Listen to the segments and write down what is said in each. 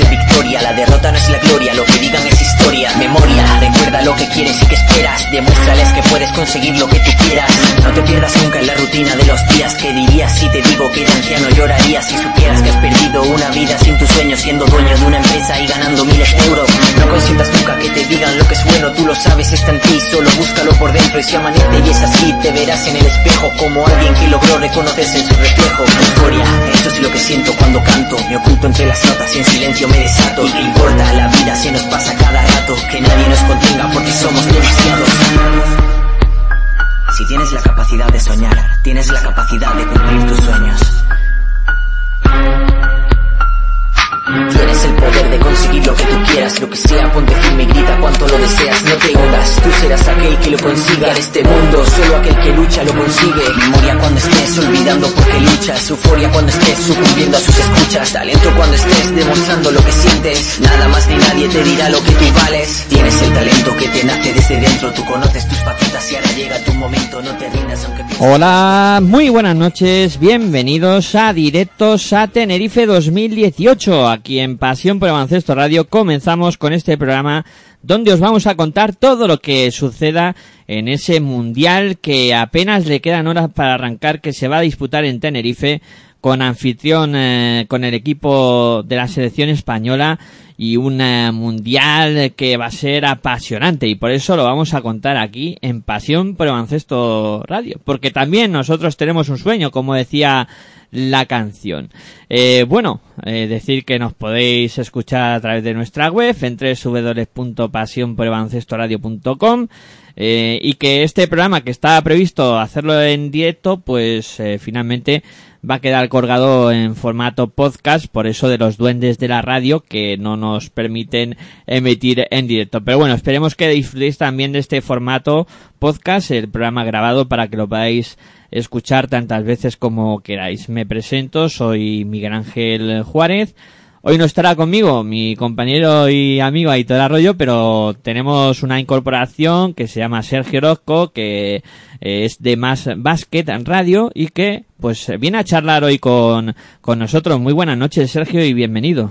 La victoria La derrota no es la gloria, lo que digan es historia Memoria, recuerda lo que quieres y que esperas Demuéstrales que puedes conseguir lo que tú quieras. No te pierdas nunca en la rutina de los días Que dirías si te digo que de anciano llorarías Si supieras que has perdido una vida sin tus sueños Siendo dueño de una empresa y ganando miles de euros. No consientas nunca que te digan lo que es bueno Tú lo sabes, está en ti, solo búscalo por dentro Y si amanece y es así, te verás en el espejo Como alguien que logró reconocerse en su reflejo. Euforia, eso es lo que siento cuando canto Me oculto entre las notas y en silencio me desato. ¿Y qué importa? La vida se nos pasa cada rato. Que nadie nos contenga porque somos demasiados. Si tienes la capacidad de soñar Tienes la capacidad de cumplir tus sueños Tienes el poder de conseguir lo que tú quieras, lo que sea, ponte firme y grita cuanto lo deseas, no te hundas, tú serás aquel que lo consiga. En este mundo, solo aquel que lucha lo consigue. Memoria cuando estés olvidando porque luchas, euforia cuando estés sucumbiendo a sus escuchas, talento cuando estés demostrando lo que sientes, nada más ni nadie te dirá lo que tú vales. Tienes el talento que te nace desde dentro, tú conoces tus facetas y ahora llega tu momento, no te rindas aunque Hola, muy buenas noches, bienvenidos a Directos a Tenerife 2018. Aquí en Pasión por Baloncesto Radio. Comenzamos con este programa donde os vamos a contar todo lo que suceda en ese mundial que apenas le quedan horas para arrancar que se va a disputar en Tenerife con anfitrión eh, con el equipo de la selección española y un eh, mundial que va a ser apasionante y por eso lo vamos a contar aquí en Pasión por el Baloncesto Radio porque también nosotros tenemos un sueño como decía la canción. Eh, bueno, eh, decir que nos podéis escuchar a través de nuestra web en www.pasionporelbaloncestoradio.com eh, y que este programa que estaba previsto hacerlo en directo, pues eh, finalmente va a quedar colgado en formato podcast, por eso de los duendes de la radio que no nos permiten emitir en directo. Pero bueno, esperemos que disfrutéis también de este formato podcast, el programa grabado para que lo podáis escuchar tantas veces como queráis. Me presento, soy Miguel Ángel Juárez. Hoy no estará conmigo mi compañero y amigo Aitor Arroyo, pero tenemos una incorporación que se llama Sergio Orozco, que eh, es de Más Basket Radio y que pues viene a charlar hoy con, con nosotros. Muy buenas noches, Sergio, y bienvenido.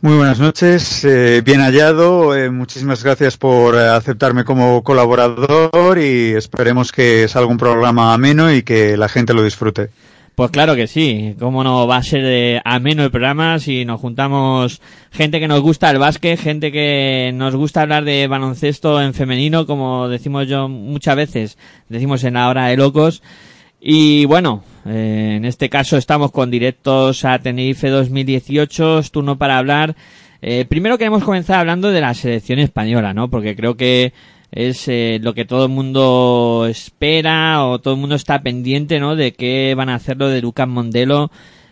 Muy buenas noches, eh, bien hallado, eh, muchísimas gracias por eh, aceptarme como colaborador y esperemos que salga un programa ameno y que la gente lo disfrute. Pues claro que sí, cómo no va a ser eh, ameno el programa si nos juntamos gente que nos gusta el básquet, gente que nos gusta hablar de baloncesto en femenino, como decimos yo muchas veces, decimos en la hora de locos. Y bueno, eh, en este caso estamos con directos a Tenerife 2018, es turno para hablar. Eh, primero queremos comenzar hablando de la selección española, ¿no? Porque creo que es eh, lo que todo el mundo espera o todo el mundo está pendiente, ¿no? De qué van a hacer lo de Lucas Mondelo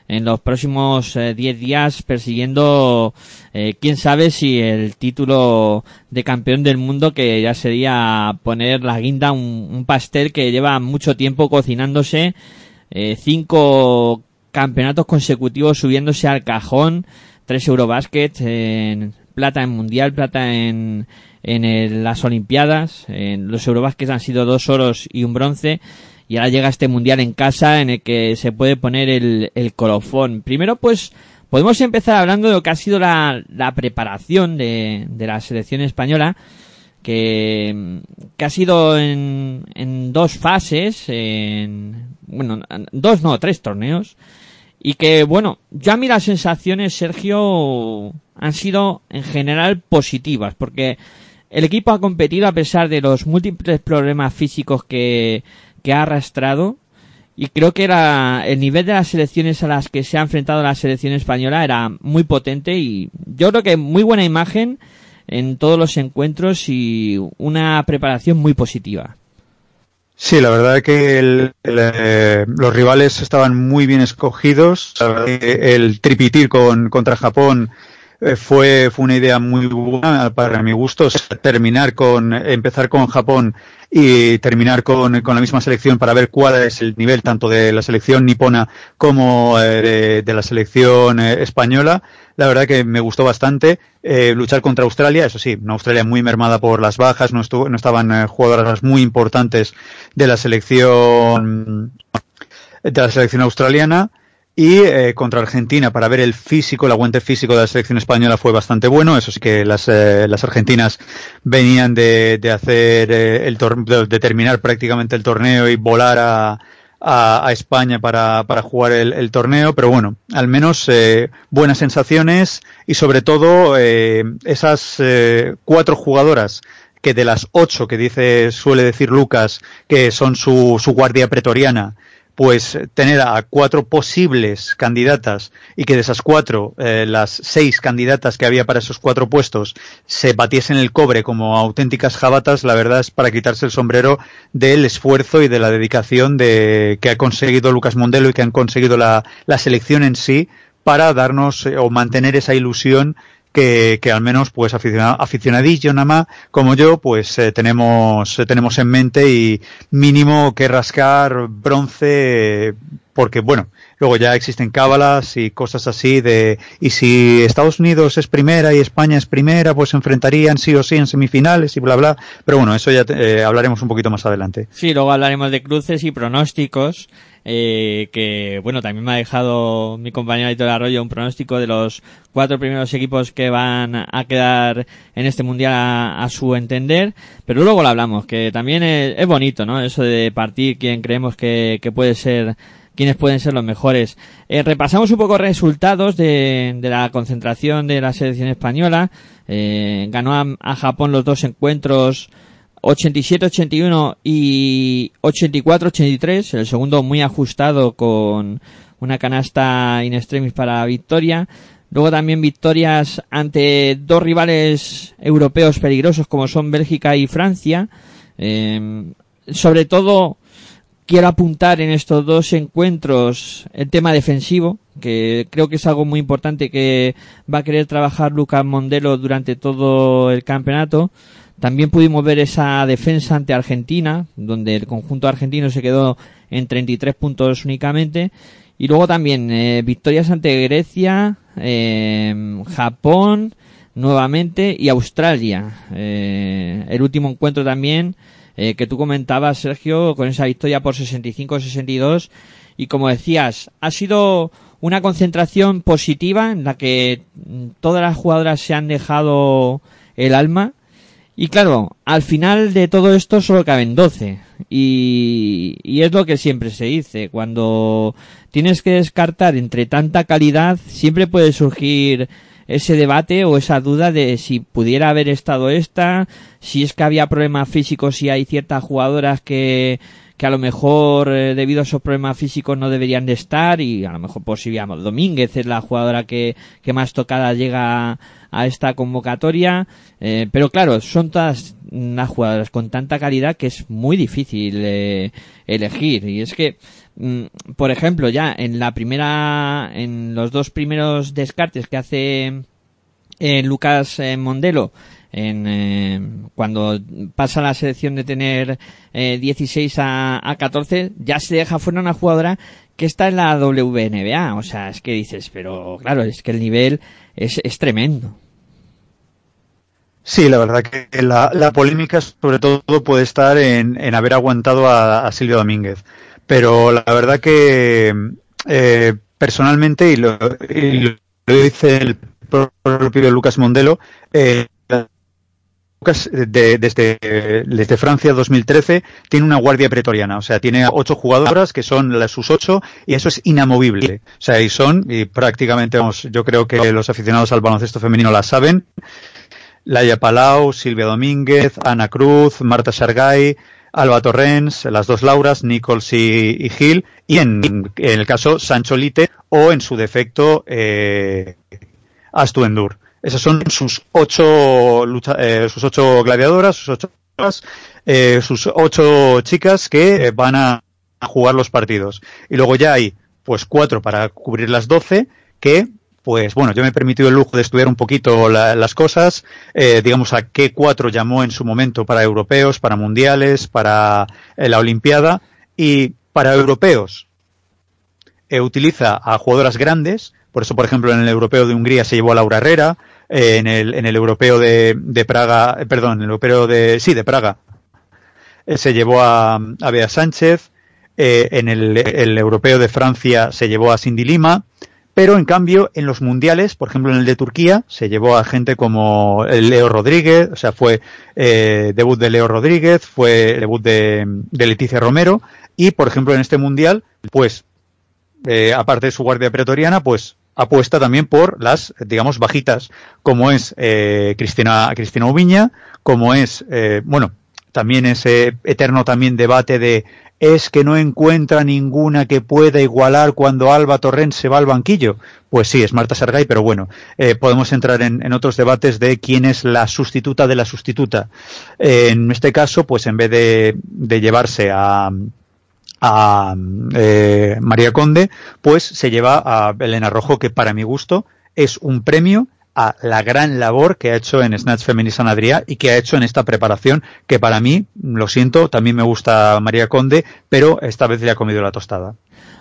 en los próximos 10 días persiguiendo, eh, quién sabe si el título de campeón del mundo que ya sería poner la guinda un, un pastel que lleva mucho tiempo cocinándose, eh, cinco campeonatos consecutivos subiéndose al cajón, tres Eurobasket, en plata en mundial, plata en, en el- las Olimpiadas, en los Eurobasket han sido dos oros y un bronce, y ahora llega este mundial en casa en el que se puede poner el, el colofón. Primero, pues, podemos empezar hablando de lo que ha sido la, la preparación de, de la selección española, que, que ha sido en, en dos fases, en, bueno, dos no, tres torneos, y que, bueno, ya a mí las sensaciones, Sergio, han sido en general positivas, porque el equipo ha competido a pesar de los múltiples problemas físicos que, ha arrastrado, y creo que era el nivel de las selecciones a las que se ha enfrentado la selección española era muy potente y yo creo que muy buena imagen en todos los encuentros y una preparación muy positiva. Sí, la verdad es que el- eh, los rivales estaban muy bien escogidos. El tripitir con, contra Japón fue, fue una idea muy buena para mi gusto, terminar con, empezar con Japón y terminar con, con, la misma selección para ver cuál es el nivel tanto de la selección nipona como eh, de, la selección eh, española. La verdad que me gustó bastante eh, luchar contra Australia, eso sí, una Australia muy mermada por las bajas, no, estuvo, no estaban jugadoras muy importantes de la selección de la selección australiana y eh, contra Argentina, para ver el físico, el aguante físico de la selección española fue bastante bueno. Eso sí que las, eh, las argentinas venían de, de hacer eh, el de, de, terminar prácticamente el torneo y volar a, a, a España para, para jugar el, el, torneo. Pero bueno, al menos buenas sensaciones y sobre todo esas cuatro jugadoras que de las ocho que dice, suele decir Lucas, que son su, su guardia pretoriana, pues tener a cuatro posibles candidatas y que de esas cuatro, eh, las seis candidatas que había para esos cuatro puestos se batiesen el cobre como auténticas jabatas, la verdad es para quitarse el sombrero del esfuerzo y de la dedicación de, que ha conseguido Lucas Mondelo y que han conseguido la, la selección en sí para darnos eh, o mantener esa ilusión que, que al menos pues aficionadillo nada más como yo pues eh, tenemos eh, tenemos en mente y mínimo que rascar bronce porque bueno luego ya existen cábalas y cosas así de y si Estados Unidos es primera y España es primera pues se enfrentarían sí o sí en semifinales y bla bla. Pero bueno eso ya eh, hablaremos un poquito más adelante. Sí luego hablaremos de cruces y pronósticos eh, que bueno, también me ha dejado mi compañero Editor Arroyo un pronóstico de los cuatro primeros equipos que van a quedar en este mundial a, su entender, pero luego lo hablamos, que también es, bonito, ¿no? Eso de partir quién creemos que, que puede ser quiénes pueden ser los mejores. Eh, repasamos un poco resultados de, de, la concentración de la selección española. Eh, ganó a Japón los dos encuentros 87-81 y 84-83, el segundo muy ajustado con una canasta in extremis para victoria. Luego también victorias ante dos rivales europeos peligrosos como son Bélgica y Francia. Eh, sobre todo quiero apuntar en estos dos encuentros el tema defensivo, que creo que es algo muy importante que va a querer trabajar Lucas Mondelo durante todo el campeonato. También pudimos ver esa defensa ante Argentina, donde el conjunto argentino se quedó en 33 puntos únicamente. Y luego también eh, victorias ante Grecia, eh, Japón, nuevamente, y Australia. Eh, el último encuentro también eh, que tú comentabas, Sergio, con esa victoria por 65-62. Y como decías, ha sido una concentración positiva en la que todas las jugadoras se han dejado el alma y claro, al final de todo esto solo caben 12. Y, y, es lo que siempre se dice. Cuando tienes que descartar entre tanta calidad, siempre puede surgir ese debate o esa duda de si pudiera haber estado esta, si es que había problemas físicos, si hay ciertas jugadoras que, que a lo mejor eh, debido a esos problemas físicos no deberían de estar y a lo mejor por si digamos Domínguez es la jugadora que, que más tocada llega a esta convocatoria. Eh, pero claro, son todas unas jugadoras con tanta calidad que es muy difícil eh, elegir. Y es que, mm, por ejemplo, ya en la primera, en los dos primeros descartes que hace Lucas Mondelo, en, eh, cuando pasa la selección de tener eh, 16 a, a 14, ya se deja fuera una jugadora que está en la WNBA. O sea, es que dices, pero claro, es que el nivel es, es tremendo. Sí, la verdad que la, polémica sobre todo puede estar en, haber aguantado a, Silvia Domínguez. Pero la verdad que eh, personalmente, y lo, y lo, dice el propio Lucas Mondelo, eh, de, desde, desde Francia 2013 tiene una guardia pretoriana, o sea, tiene ocho jugadoras que son las sus ocho y eso es inamovible. O sea, y son, y prácticamente, vamos, yo creo que los aficionados al baloncesto femenino la saben, Laia Palau, Silvia Domínguez, Ana Cruz, Marta Sargay, Alba Torrens, las dos Lauras, Nichols y, Gil, y en, el caso Sancho Lite, o en su defecto, eh, Astu Endur. Esas son sus ocho, lucha, eh, sus ocho gladiadoras, sus ocho, eh, sus ocho chicas que van a, jugar los partidos. Y luego ya hay, pues, cuatro para cubrir las doce que pues bueno, yo me he permitido el lujo de estudiar un poquito las cosas, eh, digamos a qué cuatro llamó en su momento para europeos, para mundiales, para eh, la Olimpiada y para europeos eh, utiliza a jugadoras grandes, por eso por ejemplo en el europeo de Hungría se llevó a Laura Herrera, en, el, en el europeo de, de Praga, perdón, en el europeo de, sí, de Praga, se llevó a, a Bea Sánchez, en el, el europeo de Francia se llevó a Cindy Lima, pero en cambio, en los mundiales, por ejemplo en el de Turquía, se llevó a gente como Leo Rodríguez, o sea, fue eh, debut de Leo Rodríguez, fue debut de, Leticia Romero, y por ejemplo en este mundial, pues, eh, aparte de su guardia pretoriana, pues apuesta también por las, digamos, bajitas, como es eh, Cristina, Cristina Ubiña, como es, eh, bueno, también ese eterno también debate de es que no encuentra ninguna que pueda igualar cuando Alba Torrent se va al banquillo. Pues sí, es Marta Sargay, pero bueno, eh, podemos entrar en, otros debates de quién es la sustituta de la sustituta. Eh, en este caso, pues en vez de, llevarse a, a eh, María Conde, pues se lleva a Elena Rojo, que para mi gusto es un premio a la gran labor que ha hecho en Snatch Feminist San y que ha hecho en esta preparación, que para mí, lo siento, también me gusta María Conde, pero esta vez le ha comido la tostada.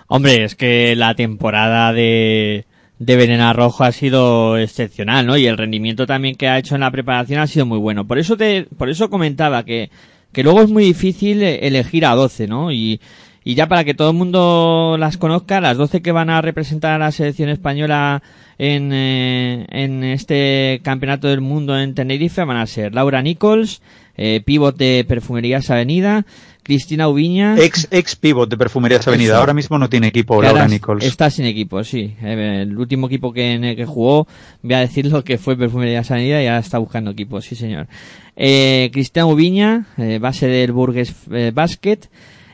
Hombre, es que la temporada de, de Venena Rojo ha sido excepcional, ¿no? Y el rendimiento también que ha hecho en la preparación ha sido muy bueno. Por eso te, por eso comentaba que, que luego es muy difícil elegir a 12, ¿no? Y, y ya para que todo el mundo las conozca, las 12 que van a representar a la selección española en, eh, en este campeonato del mundo en Tenerife van a ser Laura Nichols, eh, pivot de Perfumerías Avenida, Cristina Ubiña. Ex, ex pivot de Perfumerías Avenida. Ahora mismo no tiene equipo Laura Nichols. Está sin equipo, sí. Eh, el último equipo que, en el que jugó, voy a decirlo que fue Perfumerías Avenida y ahora está buscando equipo, sí señor. Eh, Cristina Ubiña, eh, base del Burgues Basket.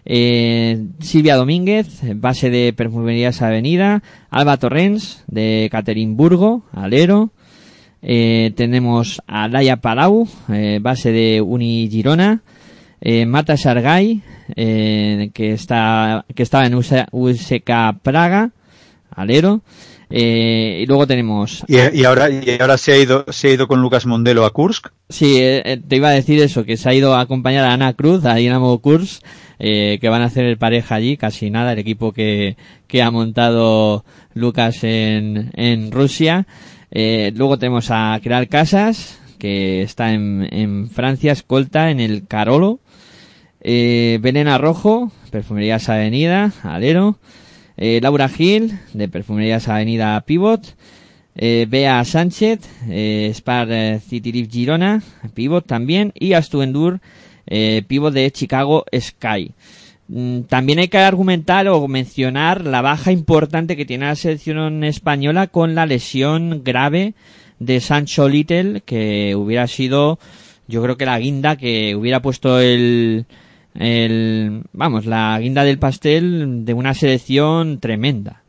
Eh, Silvia Domínguez, base de Perfumerías Avenida, Alba Torrens, de Caterinburgo, Alero, eh, tenemos a Laia Palau, eh, base de Uni Girona, eh, Mata Sargay, eh, que está que estaba en USK Praga, Alero, eh, y luego tenemos. ¿Y, ahora, y ahora se ha ido, se ha ido con Lucas Mondelo a Kursk. Sí, eh, te iba a decir eso, que se ha ido a acompañar a Ana Cruz, a Dinamo Kursk, eh, que van a hacer el pareja allí, casi nada, el equipo que, que ha montado Lucas en, en Rusia. Eh, luego tenemos a Creal Casas, que está en, en Francia, escolta en el Carolo. Eh, Belena Rojo, Perfumerías Avenida, Alero. Eh, Laura Gil, de Perfumerías Avenida Pivot. Bea Sánchez, Spar City Lift Girona, Pivot también. Y Astuendur, eh, pivot de Chicago Sky. Mm, también hay que argumentar o mencionar la baja importante que tiene la selección española con la lesión grave de Sancho Little, que hubiera sido, yo creo que la guinda que hubiera puesto el, el, vamos, la guinda del pastel de una selección tremenda.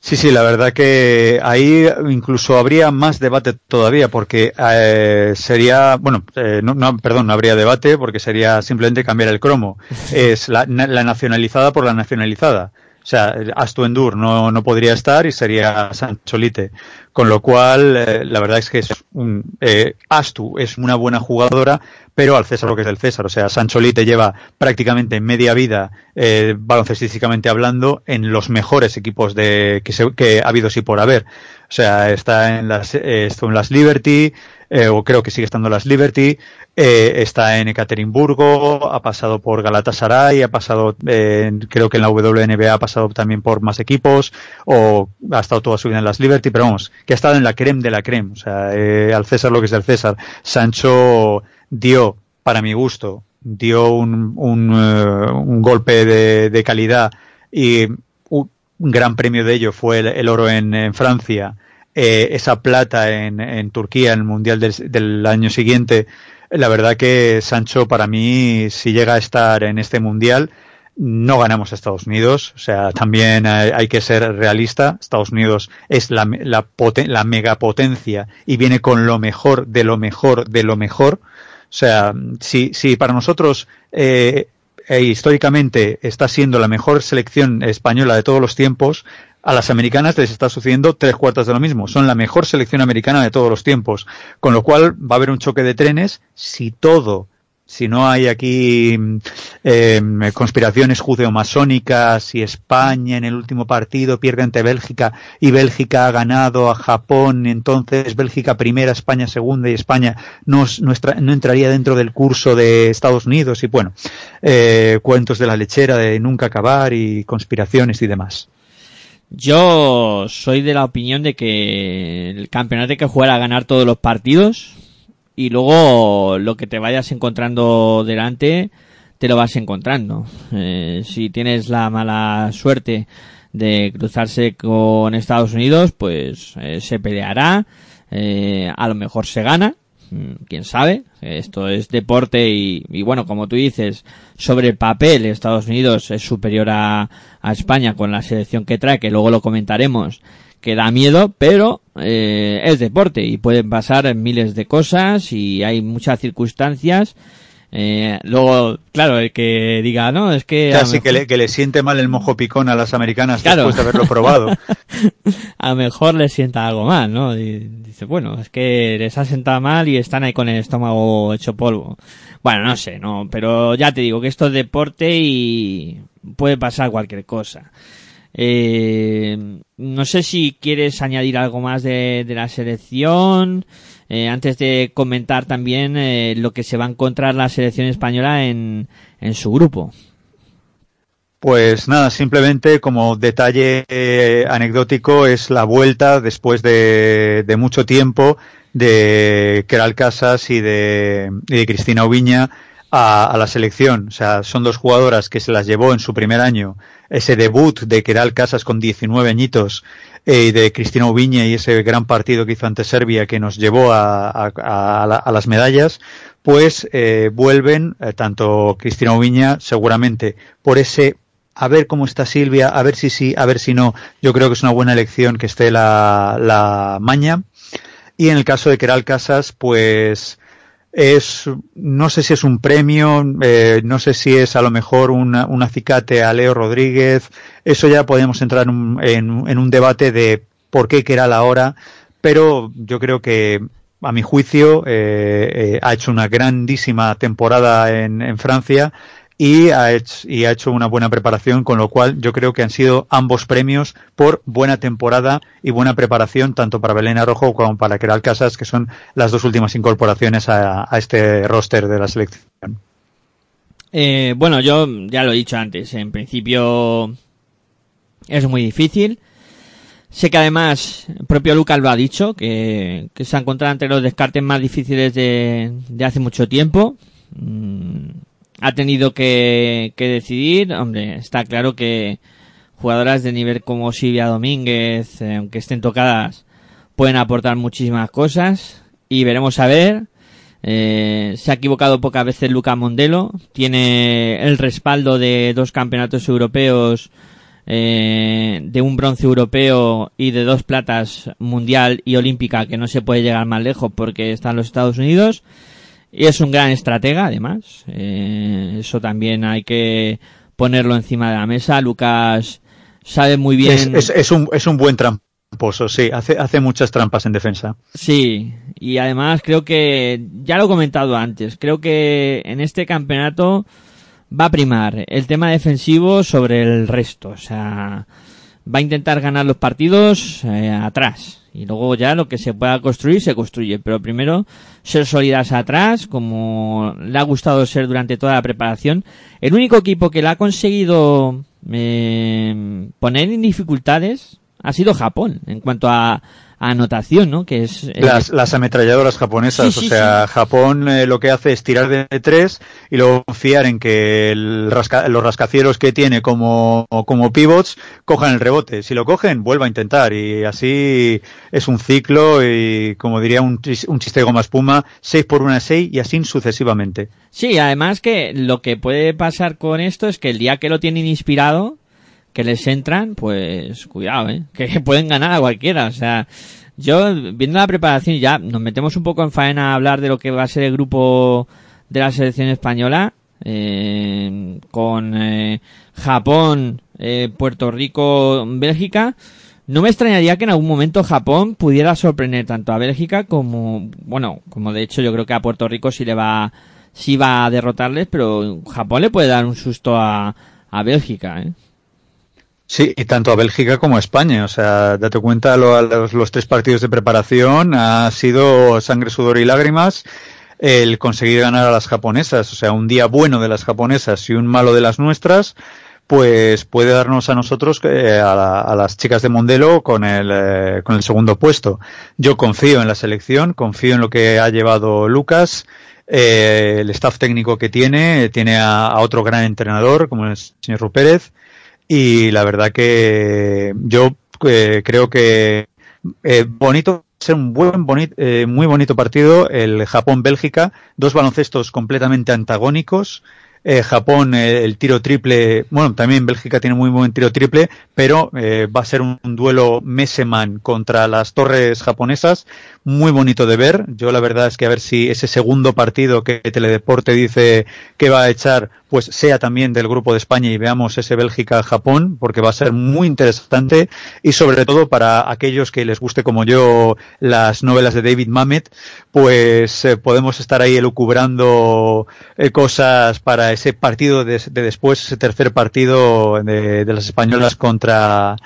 Sí, sí, la verdad que ahí incluso habría más debate todavía porque eh, sería, bueno, eh, no, no, perdón, no habría debate porque sería simplemente cambiar el cromo. Es la, la nacionalizada por la nacionalizada. O sea, Astuendur no, no podría estar y sería Sancholite. Con lo cual, eh, la verdad es que es un, eh, Astu es una buena jugadora, pero al César lo que es el César. O sea, Sancholite lleva prácticamente media vida, eh, baloncestísticamente hablando, en los mejores equipos de, que, se, que ha habido sí por haber. O sea, está en las, eh, estuvo en las Liberty, eh, o creo que sigue estando en las Liberty, eh, está en Ekaterimburgo, ha pasado por Galatasaray, ha pasado, eh, creo que en la WNBA ha pasado también por más equipos, o ha estado toda su vida en las Liberty, pero vamos, que ha estado en la creme de la creme, o sea, eh, al César lo que es del César. Sancho dio, para mi gusto, dio un, un, eh, un golpe de, de calidad y gran premio de ello fue el, oro en, Francia, eh, esa plata en, en, Turquía en el Mundial del, año siguiente. La verdad que Sancho para mí, si llega a estar en este Mundial, no ganamos a Estados Unidos, o sea, también hay, hay que ser realista. Estados Unidos es la, la, poten, la megapotencia y viene con lo mejor de lo mejor de lo mejor. O sea, si, si para nosotros eh, e históricamente está siendo la mejor selección española de todos los tiempos, A las americanas les está sucediendo tres cuartas de lo mismo. Son la mejor selección americana de todos los tiempos. Con lo cual va a haber un choque de trenes si todo si no hay aquí eh, conspiraciones judeomasónicas y España en el último partido pierde ante Bélgica y Bélgica ha ganado a Japón, entonces Bélgica primera, España segunda y España no, no, entraría dentro del curso de Estados Unidos y bueno, eh, cuentos de la lechera de nunca acabar y conspiraciones y demás. Yo soy de la opinión de que el campeonato hay que jugar a ganar todos los partidos y luego lo que te vayas encontrando delante te lo vas encontrando. Eh, si tienes la mala suerte de cruzarse con Estados Unidos, pues eh, se peleará, eh, a lo mejor se gana, mm, quién sabe, esto es deporte y, bueno, como tú dices, sobre el papel Estados Unidos es superior a, a España con la selección que trae, que luego lo comentaremos que da miedo, pero eh, es deporte y pueden pasar miles de cosas y hay muchas circunstancias. Eh, luego, claro, el que diga, no, es que... Casi que, le, que le siente mal el mojo picón a las americanas después de haberlo probado. a lo mejor le sienta algo mal, ¿no? dice, bueno, es que les ha sentado mal y están ahí con el estómago hecho polvo. Bueno, no sé, no, pero ya te digo que esto es deporte y puede pasar cualquier cosa. Eh, no sé si quieres añadir algo más de, la selección. Eh, antes de comentar también eh, lo que se va a encontrar la selección española en, en su grupo. Pues nada, simplemente como detalle anecdótico es la vuelta después de, mucho tiempo de Keral Casas y de, y de Cristina Oviña a, la selección. O sea, son dos jugadoras que se las llevó en su primer año. Ese debut de Keral Casas con 19 añitos eh, de Cristina Ubiña y ese gran partido que hizo ante Serbia que nos llevó a, a, las medallas, pues eh, vuelven, eh, tanto Cristina Ubiña seguramente por ese a ver cómo está Silvia, a ver si sí, a ver si no. Yo creo que es una buena elección que esté la, la Maña. Y en el caso de Keral Casas, pues es, no sé si es un premio, eh, no sé si es a lo mejor una, un acicate a Leo Rodríguez, eso ya podemos entrar en, un debate de por qué que era la hora, pero yo creo que a mi juicio eh, eh, ha hecho una grandísima temporada en, en Francia y ha, hecho, y ha hecho una buena preparación, con lo cual yo creo que han sido ambos premios por buena temporada y buena preparación, tanto para Belén Arrojo como para Keral Casas, que son las dos últimas incorporaciones a, este roster de la selección. Eh, bueno, yo ya lo he dicho antes, en principio es muy difícil. Sé que además el propio Lucas lo ha dicho, que, se ha encontrado entre los descartes más difíciles de, hace mucho tiempo. Mm, ha tenido que, que decidir. Hombre, está claro que jugadoras de nivel como Silvia Domínguez, eh, aunque estén tocadas, pueden aportar muchísimas cosas. Y veremos a ver. Eh, se ha equivocado pocas veces Luca Mondelo. Tiene el respaldo de dos campeonatos europeos, eh, de un bronce europeo y de dos platas mundial y olímpica, que no se puede llegar más lejos porque están los Estados Unidos. Y es un gran estratega, además. Eh, eso también hay que ponerlo encima de la mesa. Lucas sabe muy bien. Es, es, un, es un buen tramposo, sí. Hace, hace muchas trampas en defensa. Sí. Y además creo que, ya lo he comentado antes, creo que en este campeonato va a primar el tema defensivo sobre el resto. O sea, va a intentar ganar los partidos eh, atrás y luego ya lo que se pueda construir se construye. Pero primero ser sólidas atrás como le ha gustado ser durante toda la preparación. El único equipo que le ha conseguido eh, poner en dificultades ha sido Japón en cuanto a anotación, ¿no? Que es eh, las, las ametralladoras japonesas, o sea, Japón eh, lo que hace es tirar de tres y luego confiar en que el los rascacielos que tiene como como pivots cojan el rebote. Si lo cogen, vuelva a intentar y así es un ciclo y como diría un, un chiste de goma espuma, 6 por una 6 y así sucesivamente. Sí, además que lo que puede pasar con esto es que el día que lo tienen inspirado que les entran, pues cuidado, ¿eh? que pueden ganar a cualquiera. O sea, yo viendo la preparación ya nos metemos un poco en faena a hablar de lo que va a ser el grupo de la selección española. eh, con eh, Japón, eh, Puerto Rico, Bélgica. No me extrañaría que en algún momento Japón pudiera sorprender tanto a Bélgica como, bueno, como de hecho yo creo que a Puerto Rico sí le va, sí va a derrotarles, pero Japón le puede dar un susto a, a Bélgica, ¿eh? Sí, y tanto a Bélgica como a España. O sea, date cuenta, lo, los, los, tres partidos de preparación ha sido sangre, sudor y lágrimas el conseguir ganar a las japonesas. O sea, un día bueno de las japonesas y un malo de las nuestras, pues puede darnos a nosotros, eh, a, la, a, las chicas de Mondelo, con el, eh, segundo puesto. Yo confío en la selección, confío en lo que ha llevado Lucas. Eh, el staff técnico que tiene, tiene a, otro gran entrenador, como el señor Rupérez y la verdad que yo eh, creo que eh, bonito ser un buen bonito, eh, muy bonito partido el Japón Bélgica dos baloncestos completamente antagónicos eh, Japón eh, el tiro triple, bueno, también Bélgica tiene muy buen tiro triple, pero va a ser un, un, duelo Meseman contra las torres japonesas, muy bonito de ver. Yo la verdad es que a ver si ese segundo partido que Teledeporte dice que va a echar, pues sea también del grupo de España y veamos ese Bélgica-Japón, porque va a ser muy interesante y sobre todo para aquellos que les guste como yo las novelas de David Mamet, pues eh, podemos estar ahí elucubrando eh, cosas para ese partido de, de, después, ese tercer partido de, de las españolas contra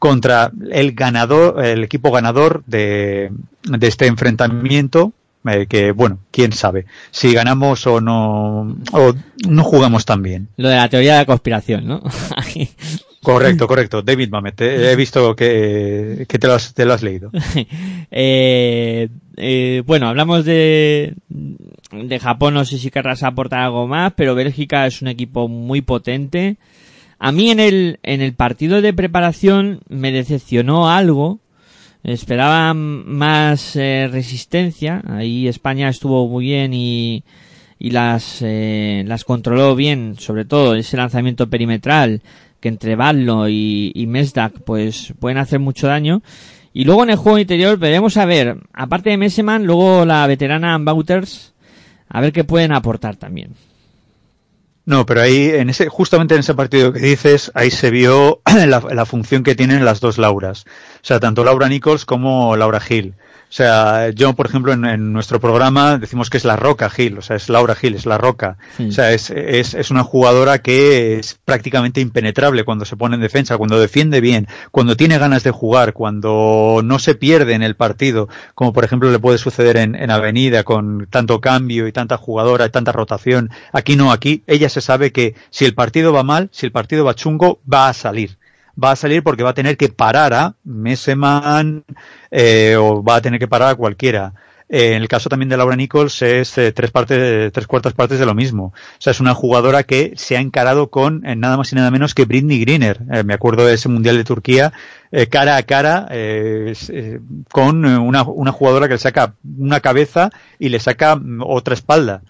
contra el ganador, el equipo ganador de, de este enfrentamiento, eh, que bueno, quién sabe si ganamos o no, o no jugamos tan bien. Lo de la teoría de la conspiración, ¿no? correcto, correcto. David Mamet, he visto que, que te, lo has, te lo has leído. eh, eh, bueno, hablamos de, de Japón, no sé si querrás aportar algo más, pero Bélgica es un equipo muy potente. A mí en el, en el partido de preparación me decepcionó algo. Esperaba más eh, resistencia. Ahí España estuvo muy bien y, y las, eh, las controló bien, sobre todo ese lanzamiento perimetral que entre Ballo y, y Mesdak pues pueden hacer mucho daño. Y luego en el juego interior veremos a ver, aparte de Messeman, luego la veterana Bauters, a ver qué pueden aportar también. No, pero ahí, en ese, justamente en ese partido que dices, ahí se vio la, la, función que tienen las dos Lauras. O sea, tanto Laura Nichols como Laura Hill. O sea, yo, por ejemplo, en, en nuestro programa decimos que es la Roca Hill, o sea, es Laura Hill, es la Roca. Sí. O sea, es, es, es, una jugadora que es prácticamente impenetrable cuando se pone en defensa, cuando defiende bien, cuando tiene ganas de jugar, cuando no se pierde en el partido, como por ejemplo le puede suceder en, en Avenida con tanto cambio y tanta jugadora y tanta rotación. Aquí no, aquí ella se sabe que si el partido va mal, si el partido va chungo, va a salir va a salir porque va a tener que parar a Messeman eh, o va a tener que parar a cualquiera. Eh, en el caso también de Laura Nichols es eh, tres partes, tres cuartas partes de lo mismo. O sea, es una jugadora que se ha encarado con eh, nada más y nada menos que Britney Greener. Me acuerdo de ese mundial de Turquía, cara a cara, con una, una jugadora que le saca una cabeza y le saca otra espalda.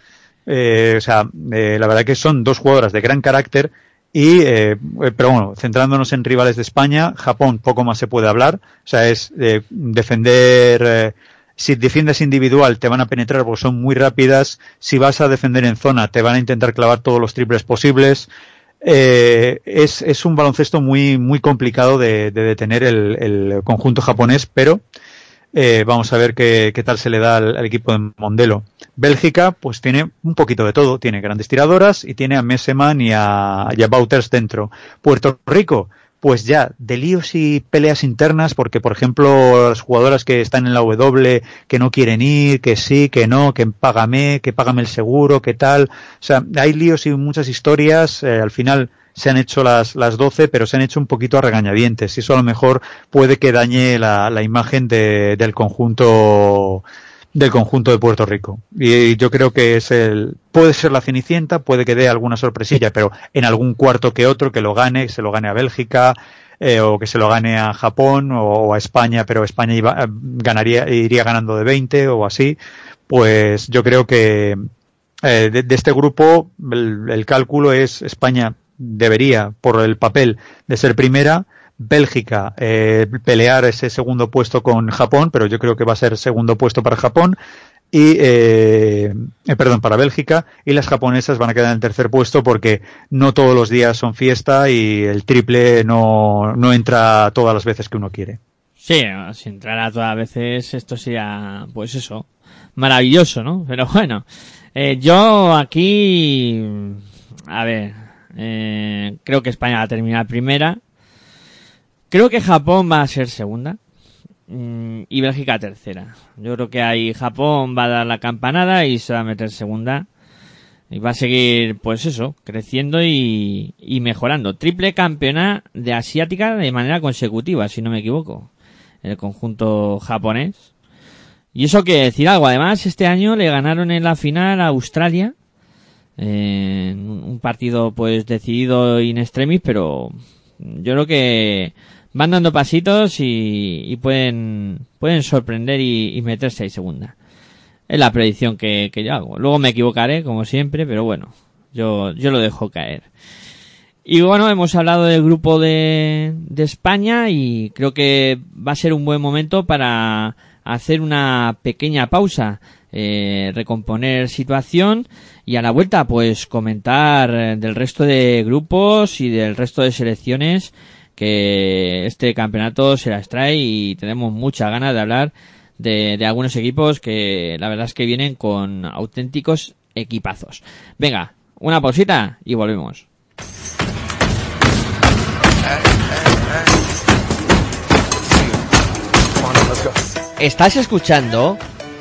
o sea, la verdad que son dos jugadoras de gran carácter y, eh, pero bueno, centrándonos en rivales de España, Japón poco más se puede hablar. O sea, es eh, defender, eh, si defiendes individual te van a penetrar porque son muy rápidas. Si vas a defender en zona te van a intentar clavar todos los triples posibles. Eh, es, es un baloncesto muy, muy complicado de, de detener el, el conjunto japonés, pero eh, vamos a ver qué, qué, tal se le da al, equipo de Mondelo. Bélgica, pues tiene un poquito de todo. Tiene grandes tiradoras y tiene a Messeman y a, y a dentro. Puerto Rico, pues ya, de líos y peleas internas, porque por ejemplo, las jugadoras que están en la W, que no quieren ir, que sí, que no, que págame, que págame el seguro, que tal. O sea, hay líos y muchas historias. Eh, al final, se han hecho las, las 12, pero se han hecho un poquito a regañadientes. Y eso a lo mejor puede que dañe la, la imagen de, del conjunto del conjunto de Puerto Rico. Y yo creo que es el, puede ser la Cenicienta, puede que dé alguna sorpresilla, pero en algún cuarto que otro que lo gane, se lo gane a Bélgica, eh, o que se lo gane a Japón o, a España, pero España iba, ganaría, iría ganando de 20 o así, pues yo creo que eh, de, este grupo el cálculo es España debería, por el papel de ser primera, Bélgica eh, pelear ese segundo puesto con Japón, pero yo creo que va a ser segundo puesto para Japón. y eh, eh, perdón para Bélgica y las japonesas van a quedar en tercer puesto porque no todos los días son fiesta y el triple no, no entra todas las veces que uno quiere. Sí, si entrara todas las veces esto sería pues eso maravilloso, ¿no? Pero bueno, eh, yo aquí a ver, eh, creo que España va a terminar primera. Creo que Japón va a ser segunda. Mm, y Bélgica tercera. Yo creo que ahí Japón va a dar la campanada y se va a meter segunda. Y va a seguir, pues eso, creciendo y, mejorando. Triple campeona de asiática de manera consecutiva, si no me equivoco. El conjunto japonés. Y eso quiere decir algo. Además, este año le ganaron en la final a Australia. Un partido pues decidido in extremis, pero yo creo que van dando pasitos y, y pueden, pueden sorprender y, y, meterse ahí segunda. Es la predicción que, que yo hago. Luego me equivocaré, como siempre, pero bueno, yo, yo lo dejo caer. Y bueno, hemos hablado del grupo de, de España y creo que va a ser un buen momento para hacer una pequeña pausa, eh, recomponer situación y a la vuelta pues comentar del resto de grupos y del resto de selecciones que este campeonato se las trae y tenemos mucha ganas de hablar de algunos equipos que la verdad es que vienen con auténticos equipazos. Venga, una pausita y volvemos. Estás escuchando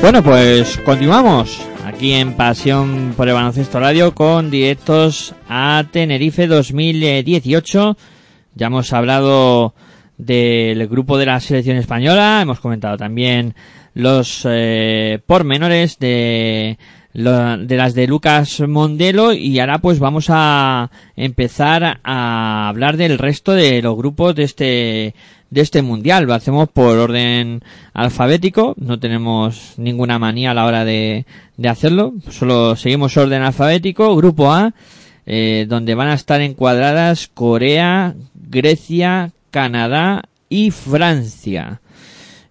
Bueno, pues continuamos aquí en Pasión por el Baloncesto Radio con directos a Tenerife 2018. Ya hemos hablado del grupo de la selección española, hemos comentado también los eh, pormenores de, de las de Lucas Mondelo y ahora pues vamos a empezar a hablar del resto de los grupos de este de este mundial. Lo hacemos por orden alfabético, no tenemos ninguna manía a la hora de, de hacerlo, solo seguimos orden alfabético. Grupo A, eh, donde van a estar encuadradas Corea, Grecia, Canadá y Francia.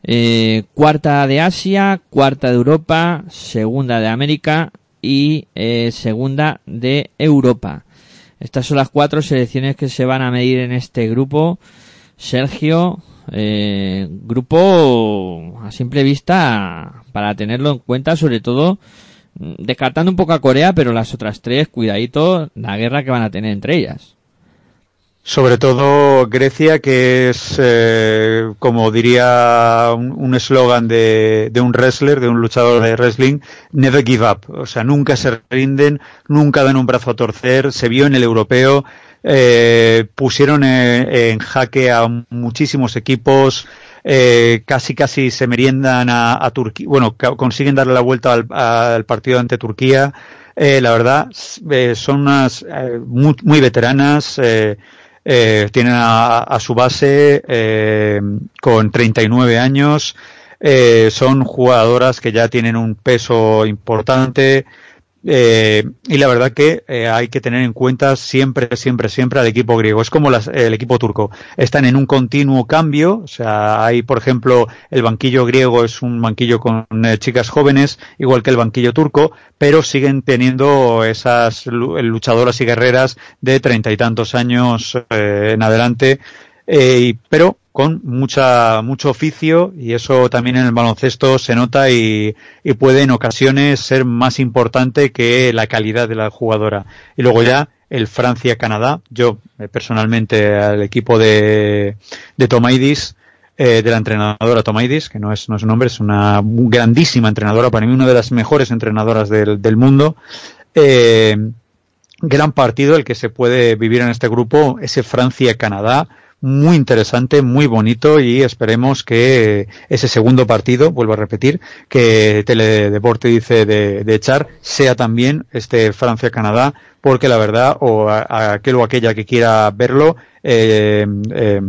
Eh, cuarta de Asia, cuarta de Europa, segunda de América y eh, segunda de Europa. Estas son las cuatro selecciones que se van a medir en este grupo. Sergio, eh, grupo a simple vista para tenerlo en cuenta, sobre todo mm, descartando un poco a Corea, pero las otras tres, cuidadito, la guerra que van a tener entre ellas. Sobre todo Grecia, que es, eh, como diría un eslogan de, de un wrestler, de un luchador de wrestling, never give up. O sea, nunca se rinden, nunca dan un brazo a torcer. Se vio en el europeo, eh, pusieron eh, en jaque a muchísimos equipos, eh, casi casi se meriendan a, Turquía, bueno, consiguen darle la vuelta al, partido ante Turquía. la verdad, son unas muy, muy, veteranas, tienen a, su base con 39 años, son jugadoras que ya tienen un peso importante, eh, y la verdad que eh, hay que tener en cuenta siempre, siempre, siempre al equipo griego. Es como el equipo turco. Están en un continuo cambio. O sea, hay, por ejemplo, el banquillo griego es un banquillo con eh, chicas jóvenes, igual que el banquillo turco, pero siguen teniendo esas luchadoras y guerreras de treinta y tantos años en adelante. Pero con mucha, mucho oficio y eso también en el baloncesto se nota y, puede en ocasiones ser más importante que la calidad de la jugadora. Y luego ya el Francia-Canadá, yo eh, personalmente al equipo de, de Tomaidis, eh, de la entrenadora Tomaidis, que no es, no es un nombre, es una grandísima entrenadora, para mí una de las mejores entrenadoras del, del mundo. Eh, gran partido el que se puede vivir en este grupo, ese Francia-Canadá muy interesante, muy bonito y esperemos que ese segundo partido, vuelvo a repetir, que Teledeporte dice de, echar, sea también este Francia-Canadá, porque la verdad, o aquel o aquella que quiera verlo, eh, eh,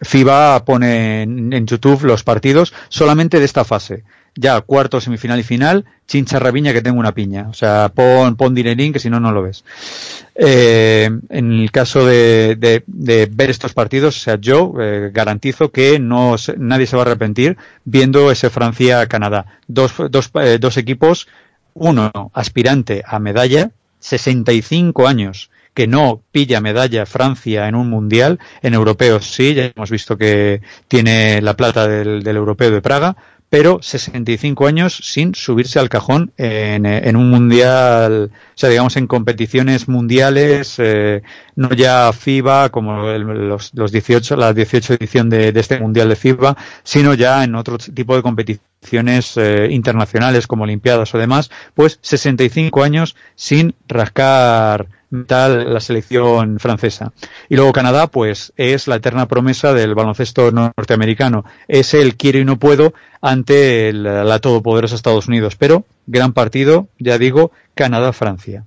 FIBA pone en YouTube los partidos solamente de esta fase ya cuarto, semifinal y final, chincha rabiña que tengo una piña. O sea, pon, pon dinerín que si no, no lo ves. Eh, en el caso de, de, ver estos partidos, o sea, yo eh, garantizo que no nadie se va a arrepentir viendo ese Francia-Canadá. Dos, dos, eh, dos equipos, uno aspirante a medalla, 65 años que no pilla medalla Francia en un mundial, en europeos sí, ya hemos visto que tiene la plata del, del europeo de Praga, pero 65 años sin subirse al cajón en, un mundial, o sea, digamos en competiciones mundiales, eh, no ya FIBA como los, los 18, la 18 edición de, este mundial de FIBA, sino ya en otro tipo de competiciones eh, internacionales como Olimpiadas o demás, pues 65 años sin rascar tal la selección francesa. Y luego Canadá, pues es la eterna promesa del baloncesto norteamericano. Es el quiero y no puedo ante la todopoderosa Estados Unidos. Pero gran partido, ya digo, Canadá-Francia.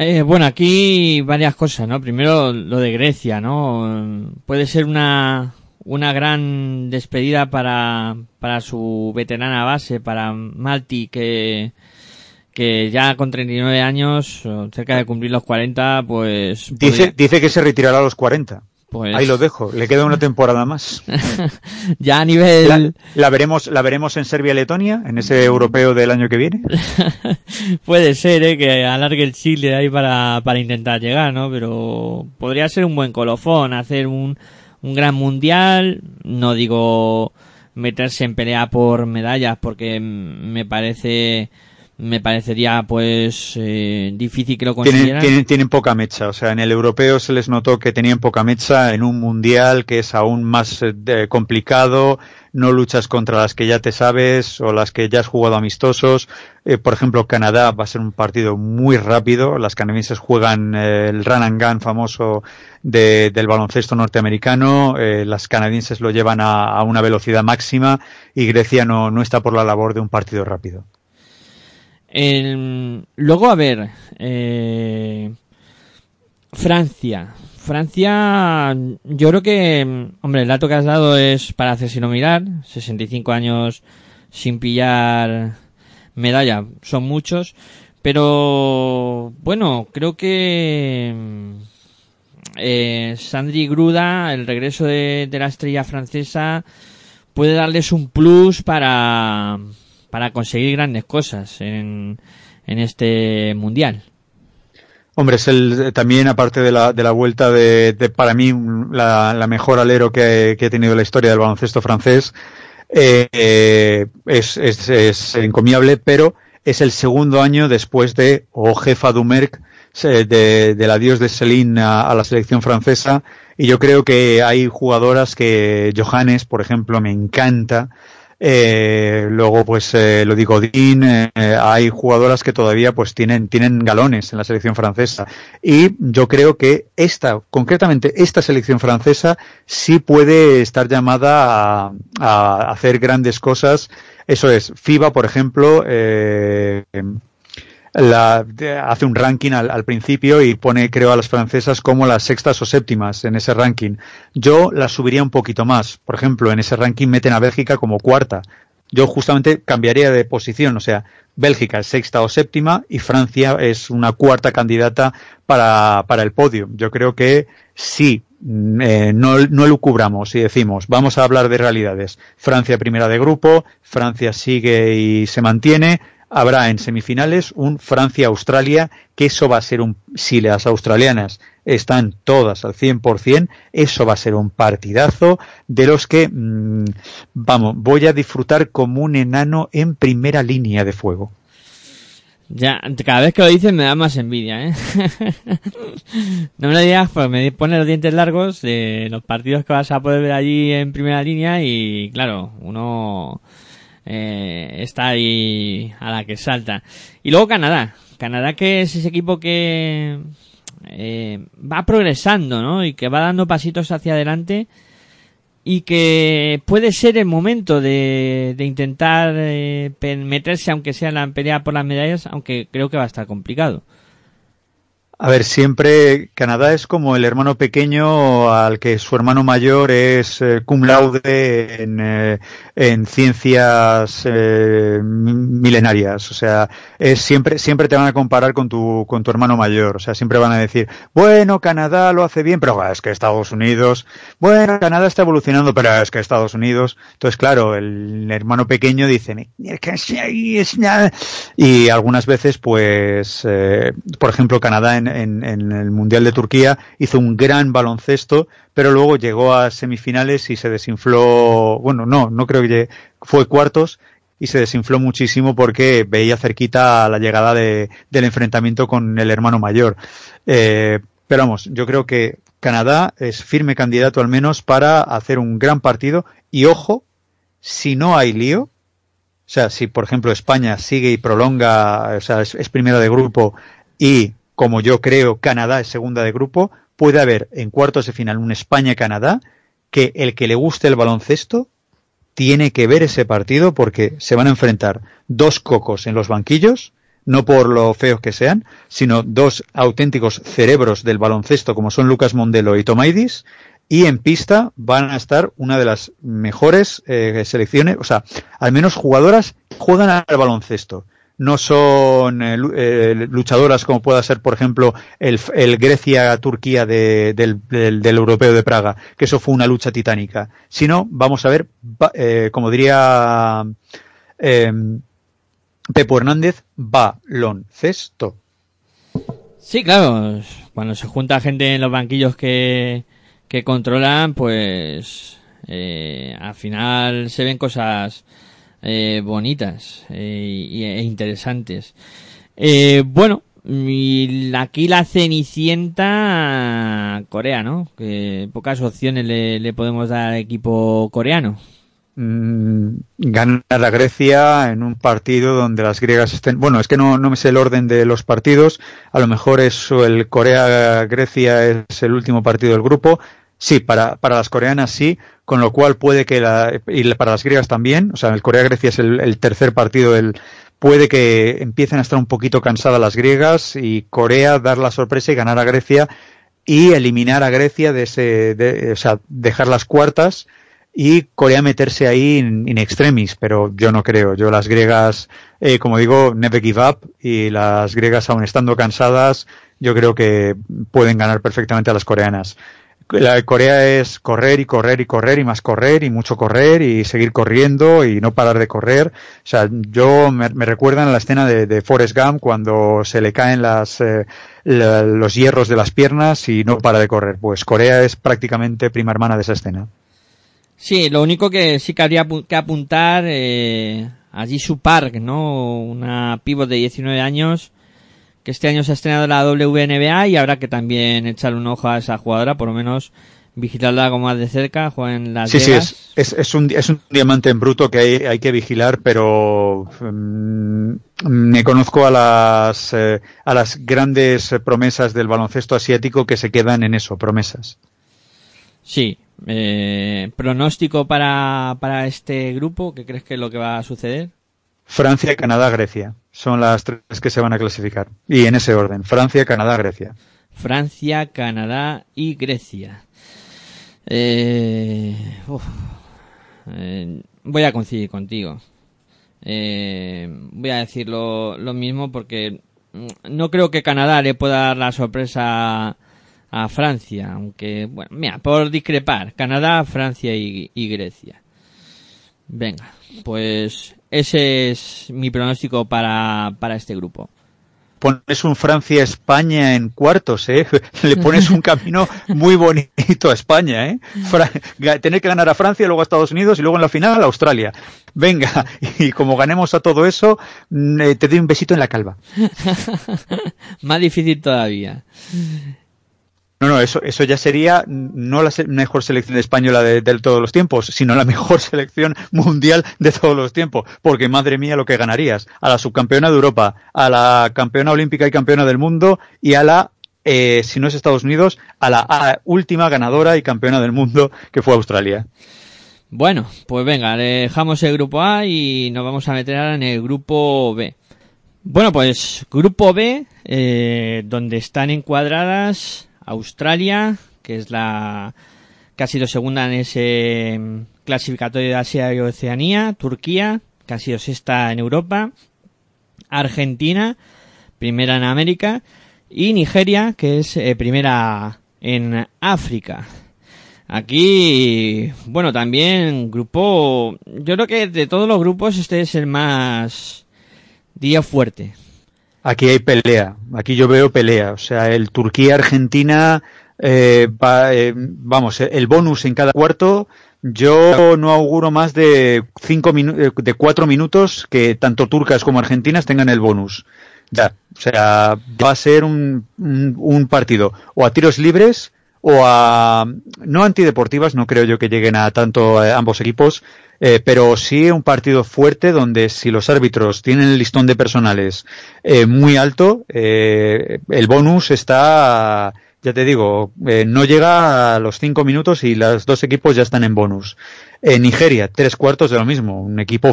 Eh, bueno, aquí varias cosas, ¿no? Primero lo de Grecia, ¿no? Puede ser una, una gran despedida para, para su veterana base, para Malti, que, que ya con 39 años, cerca de cumplir los 40, pues... Dice, dice que se retirará a los 40. Pues... Ahí lo dejo, le queda una temporada más. ya a nivel... La, veremos, ¿La veremos en Serbia-Letonia, en ese europeo del año que viene? Puede ser, ¿eh? que alargue el Chile ahí para, para intentar llegar, ¿no? Pero podría ser un buen colofón, hacer un, un gran mundial, no digo meterse en pelea por medallas, porque me parece me parecería pues eh, difícil que lo consiguieran. Tienen, tienen, poca mecha, o sea, en el europeo se les notó que tenían poca mecha, en un mundial que es aún más eh, complicado, no luchas contra las que ya te sabes o las que ya has jugado amistosos. Eh, por ejemplo, Canadá va a ser un partido muy rápido, las canadienses juegan el run and gun famoso del baloncesto norteamericano, las canadienses lo llevan a, a, una velocidad máxima y Grecia no, no está por la labor de un partido rápido luego, a ver, eh, Francia. Francia, yo creo que, hombre, el dato que has dado es para hacerse no mirar. 65 años sin pillar medalla, son muchos. Pero, bueno, creo que eh, Sandri Gruda, el regreso de la estrella francesa, puede darles un plus para para conseguir grandes cosas en, en este mundial. Hombre, es el, también aparte de la, de la vuelta de, de para mí, la, mejor alero que, ha tenido la historia del baloncesto francés, eh, es, es, es, encomiable, pero es el segundo año después de, o jefa Dumerc, de, del adiós de Celine a, a, la selección francesa, y yo creo que hay jugadoras que, Johannes, por ejemplo, me encanta, Eh, luego, pues eh, lo digo, Dean, eh, hay jugadoras que todavía pues tienen, tienen galones en la selección francesa. Y yo creo que esta, concretamente esta selección francesa, sí puede estar llamada a, a hacer grandes cosas. Eso es, FIBA, por ejemplo, eh, la, hace un ranking al, al, principio y pone, creo, a las francesas como las sextas o séptimas en ese ranking. Yo las subiría un poquito más. Por ejemplo, en ese ranking meten a Bélgica como cuarta. Yo justamente cambiaría de posición, o sea, Bélgica es sexta o séptima y Francia es una cuarta candidata para, para el podio. Yo creo que sí, eh, no, no lo cubramos y decimos, vamos a hablar de realidades. Francia primera de grupo, Francia sigue y se mantiene, habrá en semifinales un Francia-Australia, que eso va a ser un, si las australianas están todas al 100%, eso va a ser un partidazo de los que, mmm, vamos, voy a disfrutar como un enano en primera línea de fuego. Ya, cada vez que lo dices me da más envidia, ¿eh? no me lo digas porque me pone los dientes largos de los partidos que vas a poder ver allí en primera línea y, claro, uno eh, está ahí a la que salta. Y luego Canadá. Canadá que es ese equipo que eh, va progresando, ¿no? Y que va dando pasitos hacia adelante y que puede ser el momento de, de intentar eh, meterse, aunque sea en la pelea por las medallas, aunque creo que va a estar complicado. A ver, siempre Canadá es como el hermano pequeño al que su hermano mayor es eh, cum laude en, eh, en ciencias eh, milenarias. O sea, es siempre, siempre te van a comparar con tu, con tu hermano mayor. O sea, siempre van a decir, bueno, Canadá lo hace bien, pero es que Estados Unidos, bueno, Canadá está evolucionando, pero es que Estados Unidos. Entonces, claro, el hermano pequeño dice, y algunas veces, pues, eh, por ejemplo, Canadá en, en, el Mundial de Turquía hizo un gran baloncesto, pero luego llegó a semifinales y se desinfló, bueno, no, no creo que fue cuartos y se desinfló muchísimo porque veía cerquita la llegada de, del enfrentamiento con el hermano mayor. Eh, pero vamos, yo creo que Canadá es firme candidato al menos para hacer un gran partido y ojo, si no hay lío, o sea, si por ejemplo España sigue y prolonga, o sea, es primera de grupo y como yo creo Canadá es segunda de grupo, puede haber en cuartos de final un España-Canadá que el que le guste el baloncesto tiene que ver ese partido porque se van a enfrentar dos cocos en los banquillos, no por lo feos que sean, sino dos auténticos cerebros del baloncesto como son Lucas Mondelo y Tomaidis, y en pista van a estar una de las mejores eh, selecciones, o sea, al menos jugadoras que juegan al baloncesto no son eh, eh, luchadoras como pueda ser, por ejemplo, el, el Grecia-Turquía de, del, europeo de Praga, que eso fue una lucha titánica, sino vamos a ver, eh, como diría eh, Pepo Hernández, baloncesto. Sí, claro, cuando se junta gente en los banquillos que, que controlan, pues eh, al final se ven cosas eh, bonitas eh, e interesantes. Eh, bueno, aquí la cenicienta Corea, ¿no? Que pocas opciones le, le podemos dar al equipo coreano. Mm, ganar a Grecia en un partido donde las griegas estén. Bueno, es que no, no me sé el orden de los partidos. A lo mejor eso, el Corea-Grecia es el último partido del grupo. Sí, para, para las coreanas sí, con lo cual puede que la, y para las griegas también, o sea, el Corea-Grecia es el, tercer partido del, puede que empiecen a estar un poquito cansadas las griegas y Corea dar la sorpresa y ganar a Grecia y eliminar a Grecia de ese, de, o sea, dejar las cuartas y Corea meterse ahí in, in, extremis, pero yo no creo. Yo las griegas, eh, como digo, never give up y las griegas aún estando cansadas, yo creo que pueden ganar perfectamente a las coreanas la de Corea es correr y correr y correr y más correr y mucho correr y seguir corriendo y no parar de correr. O sea, yo me, me recuerdan la escena de, de, Forrest Gump cuando se le caen las, eh, los hierros de las piernas y no para de correr. Pues Corea es prácticamente prima hermana de esa escena. Sí, lo único que sí que habría que apuntar eh, a Jisoo Park, ¿no? Una pivot de 19 años que este año se ha estrenado la WNBA y habrá que también echarle un ojo a esa jugadora, por lo menos vigilarla como más de cerca, juega en Las Sí, sí, Vegas. es, es, es, un, es un diamante en bruto que hay, hay que vigilar, pero mm, me conozco a las, eh, a las grandes promesas del baloncesto asiático que se quedan en eso, promesas. Sí. Eh, pronóstico para, para este grupo, ¿qué crees que es lo que va a suceder? Francia, Canadá, Grecia. Son las tres que se van a clasificar. Y en ese orden. Francia, Canadá, Grecia. Francia, Canadá y Grecia. Eh, uf. Eh, voy a coincidir contigo. Eh, voy a decir lo, mismo porque no creo que Canadá le pueda dar la sorpresa a Francia, aunque, bueno, mira, por discrepar, Canadá, Francia y, y Grecia. Venga, pues ese es mi pronóstico para, para este grupo. Pones un Francia-España en cuartos, ¿eh? Le pones un camino muy bonito a España, ¿eh? Fra- tener que ganar a Francia, luego a Estados Unidos y luego en la final a Australia. Venga, y como ganemos a todo eso, mm, eh, te doy un besito en la calva. Más difícil todavía. No, no, eso, eso ya sería no la mejor selección española de, de todos los tiempos, sino la mejor selección mundial de todos los tiempos. Porque madre mía lo que ganarías. A la subcampeona de Europa, a la campeona olímpica y campeona del mundo y a la, eh, si no es Estados Unidos, a la a- última ganadora y campeona del mundo que fue Australia. Bueno, pues venga, dejamos el grupo A y nos vamos a meter ahora en el grupo B. Bueno, pues grupo B, eh, donde están encuadradas Australia, que es la que ha sido segunda en ese mm, clasificatorio de Asia y Oceanía, Turquía, que ha sido sexta en Europa, Argentina, primera en América, y Nigeria, que es eh, primera en África. Aquí, bueno, también grupo, yo creo que de todos los grupos este es el más día fuerte. Aquí hay pelea, aquí yo veo pelea. O sea, el Turquía-Argentina, eh, va, eh, vamos, el bonus en cada cuarto, yo no auguro más de cinco eh, de cuatro minutos que tanto turcas como argentinas tengan el bonus. Ya, o sea, va a ser un, un, un partido o a tiros libres o a no antideportivas, no creo yo que lleguen a tanto eh, ambos equipos, eh, pero sí un partido fuerte donde si los árbitros tienen el listón de personales eh, muy alto, el bonus está, ya te digo, no llega a los cinco minutos y los dos equipos ya están en bonus. En Nigeria, tres cuartos de lo mismo, un equipo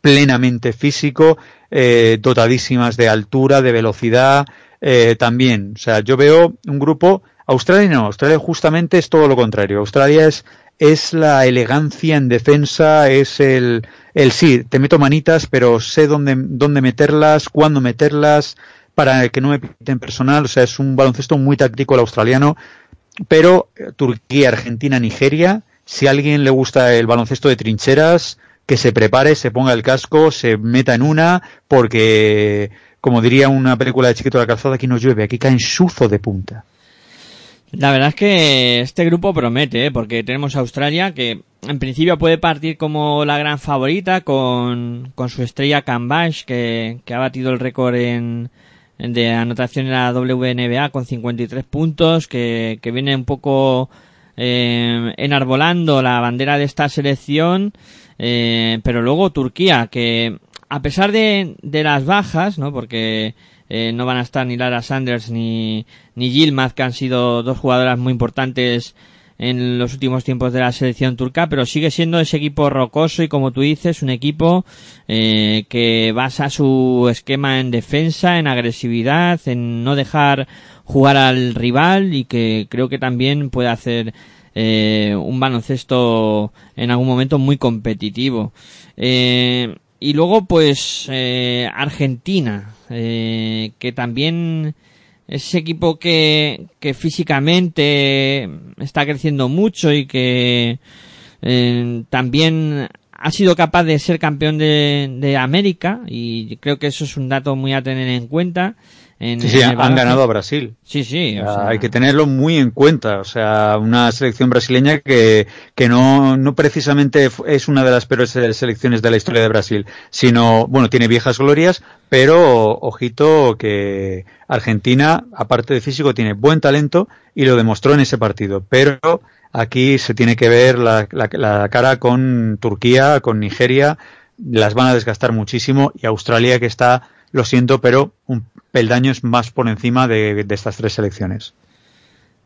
plenamente físico, dotadísimas de altura, de velocidad, también. O sea, yo veo un grupo, Australia no, Australia justamente es todo lo contrario. Australia es, es la elegancia en defensa, es el, el sí, te meto manitas, pero sé dónde, dónde meterlas, cuándo meterlas, para que no me piten personal. O sea, es un baloncesto muy táctico el australiano. Pero eh, Turquía, Argentina, Nigeria, si a alguien le gusta el baloncesto de trincheras, que se prepare, se ponga el casco, se meta en una, porque, como diría una película de Chiquito de la Calzada, aquí no llueve, aquí cae en suzo de punta. La verdad es que este grupo promete, ¿eh? porque tenemos a Australia que en principio puede partir como la gran favorita con, con su estrella Cambash que, que ha batido el récord en, en de anotación en la WNBA con 53 puntos, que, que viene un poco eh, enarbolando la bandera de esta selección, eh, pero luego Turquía que a pesar de, de las bajas, ¿no? porque eh, no van a estar ni Lara Sanders ni, ni Yilmaz, que han sido dos jugadoras muy importantes en los últimos tiempos de la selección turca, pero sigue siendo ese equipo rocoso y como tú dices, un equipo eh, que basa su esquema en defensa, en agresividad, en no dejar jugar al rival y que creo que también puede hacer eh, un baloncesto en algún momento muy competitivo. Eh, y luego, pues, eh, Argentina, eh, que también es equipo que, que físicamente está creciendo mucho y que eh, también ha sido capaz de ser campeón de, de América y creo que eso es un dato muy a tener en cuenta. En, Sí, sí, en han ganado a Brasil. Sí, sí. o sea, hay que tenerlo muy en cuenta. O sea, una selección brasileña que, que no, no precisamente es una de las peores selecciones de la historia de Brasil, sino, bueno, tiene viejas glorias, pero ojito que Argentina, aparte de físico, tiene buen talento y lo demostró en ese partido. Pero Aquí se tiene que ver la, la, la cara con Turquía, con Nigeria, las van a desgastar muchísimo y Australia que está, lo siento, pero un peldaño es más por encima de, de estas tres selecciones.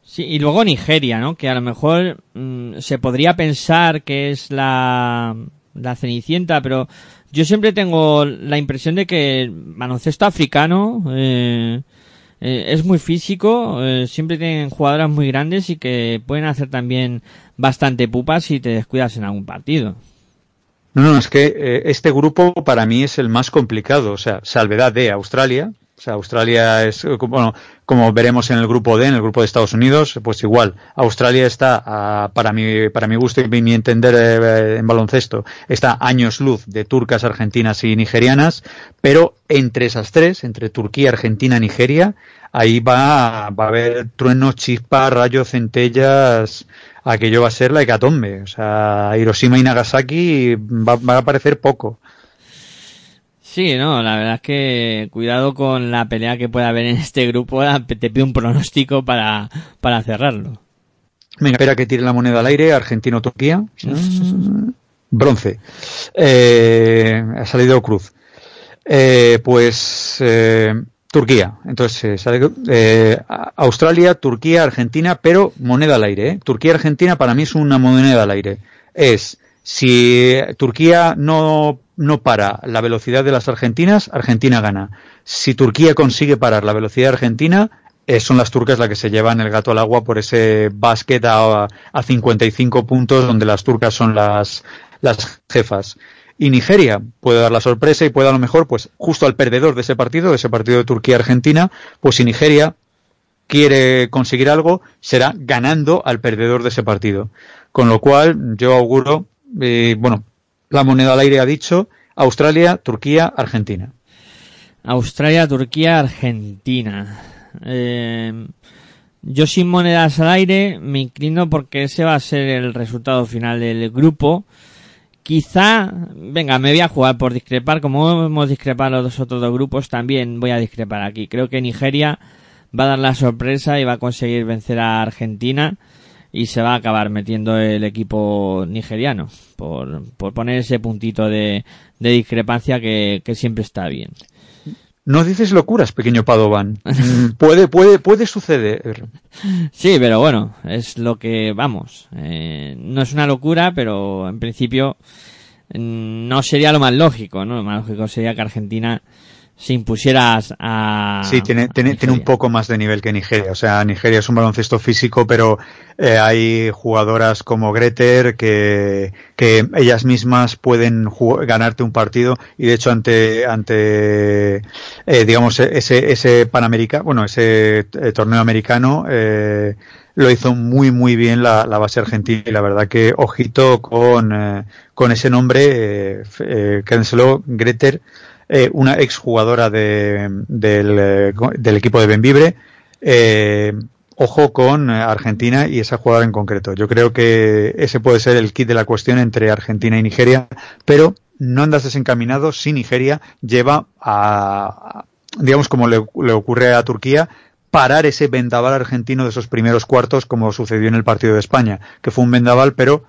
Sí, y luego Nigeria, ¿no? Que a lo mejor mm, se podría pensar que es la, la Cenicienta, pero yo siempre tengo la impresión de que el baloncesto africano eh, eh, es muy físico, eh, siempre tienen jugadoras muy grandes y que pueden hacer también bastante pupas si te descuidas en algún partido. No, no, es que eh, este grupo para mí es el más complicado, o sea, salvedad de Australia. O sea, Australia es, eh, bueno, como veremos en el grupo D, en el grupo de Estados Unidos, pues igual. Australia está, ah, para mi, para mi gusto y mi entender eh, en baloncesto, está años luz de turcas, argentinas y nigerianas, pero entre esas tres, entre Turquía, Argentina, Nigeria, ahí va, va a haber truenos, chispas, rayos, centellas, aquello va a ser la hecatombe. O sea, Hiroshima y Nagasaki va, va a parecer poco. Sí, no, la verdad es que cuidado con la pelea que pueda haber en este grupo, te pido un pronóstico para, para cerrarlo. Venga, espera que tire la moneda al aire, Argentino-Turquía. Bronce. Eh, ha salido cruz. Eh, pues eh, Turquía. Entonces eh, sale eh, Australia, Turquía, Argentina, pero moneda al aire. ¿eh? Turquía-Argentina para mí es una moneda al aire. Es si Turquía no, no para la velocidad de las argentinas, Argentina gana. Si Turquía consigue parar la velocidad argentina, eh, son las turcas las que se llevan el gato al agua por ese básquet a, a 55 puntos donde las turcas son las, las jefas. Y Nigeria puede dar la sorpresa y puede a lo mejor, pues justo al perdedor de ese partido, de ese partido de Turquía-Argentina, pues si Nigeria quiere conseguir algo, será ganando al perdedor de ese partido. Con lo cual, yo auguro, eh, bueno, la moneda al aire ha dicho, Australia, Turquía, Argentina. Australia, Turquía, Argentina. Eh, yo sin monedas al aire me inclino porque ese va a ser el resultado final del grupo. Quizá, venga, me voy a jugar por discrepar, como hemos discrepado los otros dos grupos, también voy a discrepar aquí. Creo que Nigeria va a dar la sorpresa y va a conseguir vencer a Argentina y se va a acabar metiendo el equipo nigeriano por, por poner ese puntito de, de discrepancia que, que siempre está bien. No dices locuras, pequeño Padovan. Puede, puede, puede suceder. Sí, pero bueno, es lo que vamos. Eh, no es una locura, pero en principio mm, no sería lo más lógico, ¿no? Lo más lógico sería que Argentina se impusiera a... Sí, tiene, a tiene, tiene un poco más de nivel que Nigeria. O sea, Nigeria es un baloncesto físico, pero eh, hay jugadoras como Greter que, que ellas mismas pueden ganarte un partido. Y de hecho ante, ante eh, digamos, ese, ese Panamericano, bueno, ese eh, torneo americano, eh, lo hizo muy muy bien la, la base argentina. Y la verdad que ojito con, eh, con ese nombre, eh, eh, Greter, eh, una exjugadora de, del, eh, del equipo de Benvibre. Eh, ojo con Argentina y esa jugadora en concreto. Yo creo que ese puede ser el kit de la cuestión entre Argentina y Nigeria, pero no andas desencaminado si Nigeria lleva a- digamos como le, le ocurre a Turquía, parar ese vendaval argentino de esos primeros cuartos como sucedió en el partido de España, que fue un vendaval, pero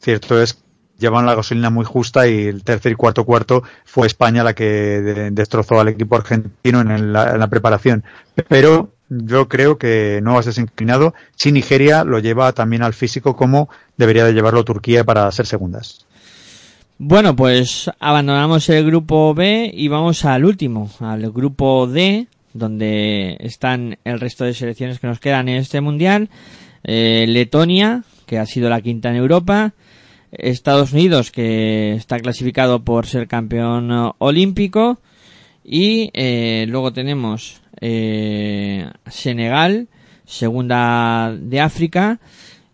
cierto es llevan la gasolina muy justa y el tercer y cuarto cuarto fue España la que de- destrozó al equipo argentino en, la preparación. Pero yo creo que no vas desinclinado si Nigeria lo lleva también al físico como debería de llevarlo Turquía para ser segundas. Bueno, pues abandonamos el grupo B y vamos al último, al grupo D, donde están el resto de selecciones que nos quedan en este mundial. Eh, Letonia, que ha sido la quinta en Europa. Estados Unidos, que está clasificado por ser campeón eh, olímpico. Y eh, luego tenemos eh, Senegal, segunda de África.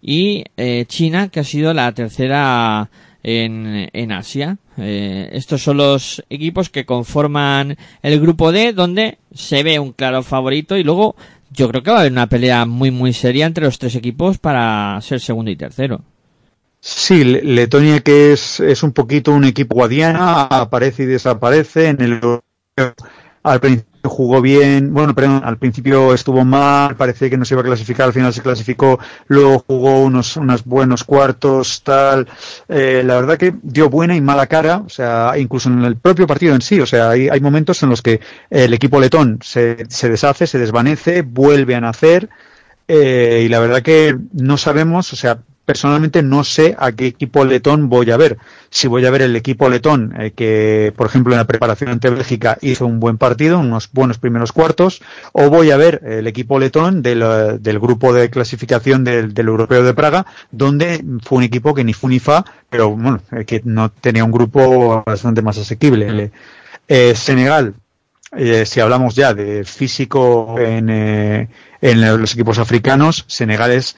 Y China, que ha sido la tercera en, en Asia. Estos son los equipos que conforman el grupo D, donde se ve un claro favorito y luego yo creo que va a haber una pelea muy muy seria entre los tres equipos para ser segundo y tercero. Sí, Le- Letonia que es, es un poquito un equipo guadiana, aparece y desaparece en el al principio jugó bien, bueno, perdón, al principio estuvo mal, parecía que no se iba a clasificar, al final se clasificó, luego jugó unos, unos buenos cuartos, tal. Eh, la verdad que dio buena y mala cara, o sea, incluso en el propio partido en sí, o sea, hay, hay momentos en los que el equipo letón se, se deshace, se desvanece, vuelve a nacer, eh, y la verdad que no sabemos, o sea, personalmente no sé a qué equipo letón voy a ver. Si voy a ver el equipo letón eh, que, por ejemplo, en la preparación ante Bélgica hizo un buen partido, unos buenos primeros cuartos, o voy a ver el equipo letón del, eh, del grupo de clasificación del, del, Europeo de Praga, donde fue un equipo que ni fu ni fa, pero bueno, eh, que no tenía un grupo bastante más asequible. Eh, Senegal, eh, si hablamos ya de físico en, eh, en los equipos africanos, Senegal es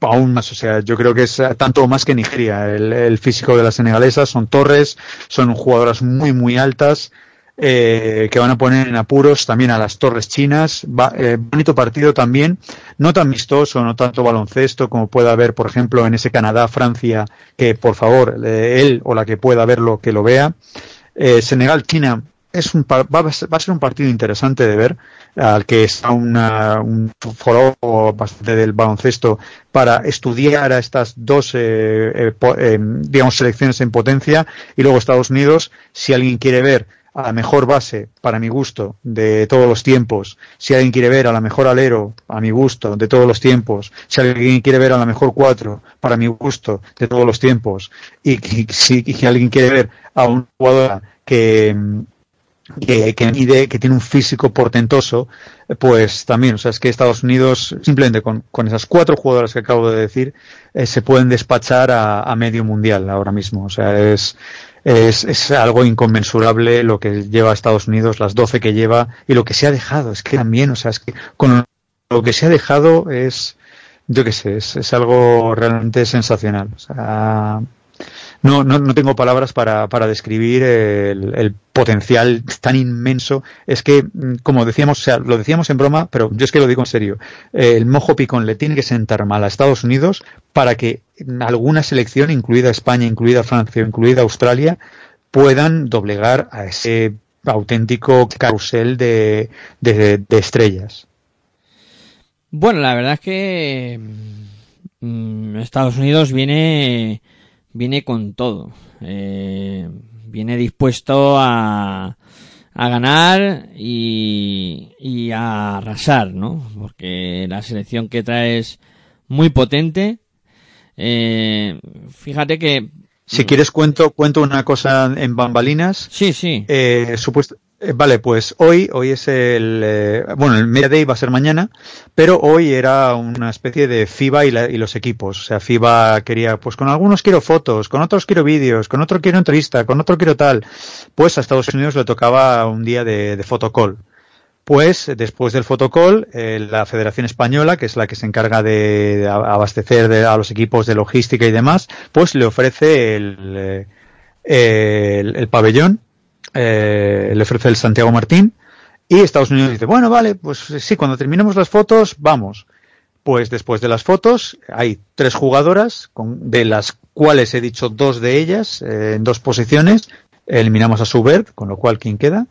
aún más, o sea, yo creo que es tanto más que Nigeria. El, el físico de las senegalesas son torres, son jugadoras muy, muy altas, eh, que van a poner en apuros también a las torres chinas. Va, eh, bonito partido también, no tan vistoso, no tanto baloncesto como pueda haber, por ejemplo, en ese Canadá-Francia, que por favor, eh, él o la que pueda verlo, que lo vea. Eh, Senegal-China es un, va, a ser un partido interesante de ver, al que está un foro bastante del baloncesto para estudiar a estas dos, eh, eh, digamos, selecciones en potencia. Y luego Estados Unidos, si alguien quiere ver a la mejor base, para mi gusto, de todos los tiempos, si alguien quiere ver a la mejor alero, a mi gusto, de todos los tiempos, si alguien quiere ver a la mejor cuatro, para mi gusto, de todos los tiempos, y, y si, y si alguien quiere ver a un jugador que, que, que mide, que tiene un físico portentoso, pues también, o sea, es que Estados Unidos, simplemente con, con esas cuatro jugadoras que acabo de decir, eh, se pueden despachar a, a, medio mundial ahora mismo. O sea, es, es, es, algo inconmensurable lo que lleva Estados Unidos, las 12 que lleva y lo que se ha dejado. Es que también, o sea, es que con lo que se ha dejado es, yo qué sé, es, es algo realmente sensacional. O sea, no, no, no tengo palabras para, para describir el, potencial tan inmenso. Es que, como decíamos, o sea, lo decíamos en broma, pero yo es que lo digo en serio. El mojo picón le tiene que sentar mal a Estados Unidos para que alguna selección, incluida España, incluida Francia, incluida Australia, puedan doblegar a ese auténtico carrusel de, de, estrellas. Bueno, la verdad es que mmm, Estados Unidos viene viene con todo. Eh, viene dispuesto a, a ganar y, y, a arrasar, ¿no? Porque la selección que trae es muy potente. Eh, fíjate que... Si quieres cuento, cuento una cosa en bambalinas. Sí, sí. Eh, supuesto, eh, vale, pues hoy, hoy es el, eh, bueno, el Media Day va a ser mañana, pero hoy era una especie de FIBA y, la, y, los equipos. O sea, FIBA quería, pues con algunos quiero fotos, con otros quiero vídeos, con otro quiero entrevista, con otro quiero tal. Pues a Estados Unidos le tocaba un día de, de fotocall. Pues después del fotocall, eh, la Federación Española, que es la que se encarga de, abastecer a los equipos de logística y demás, pues le ofrece el, el, el pabellón eh, le ofrece el Santiago Martín y Estados Unidos dice, bueno, vale, pues sí, cuando terminemos las fotos, vamos. Pues después de las fotos hay tres jugadoras, con, de las cuales he dicho dos de ellas eh, en dos posiciones. Eliminamos a Subert, con lo cual, ¿quién queda?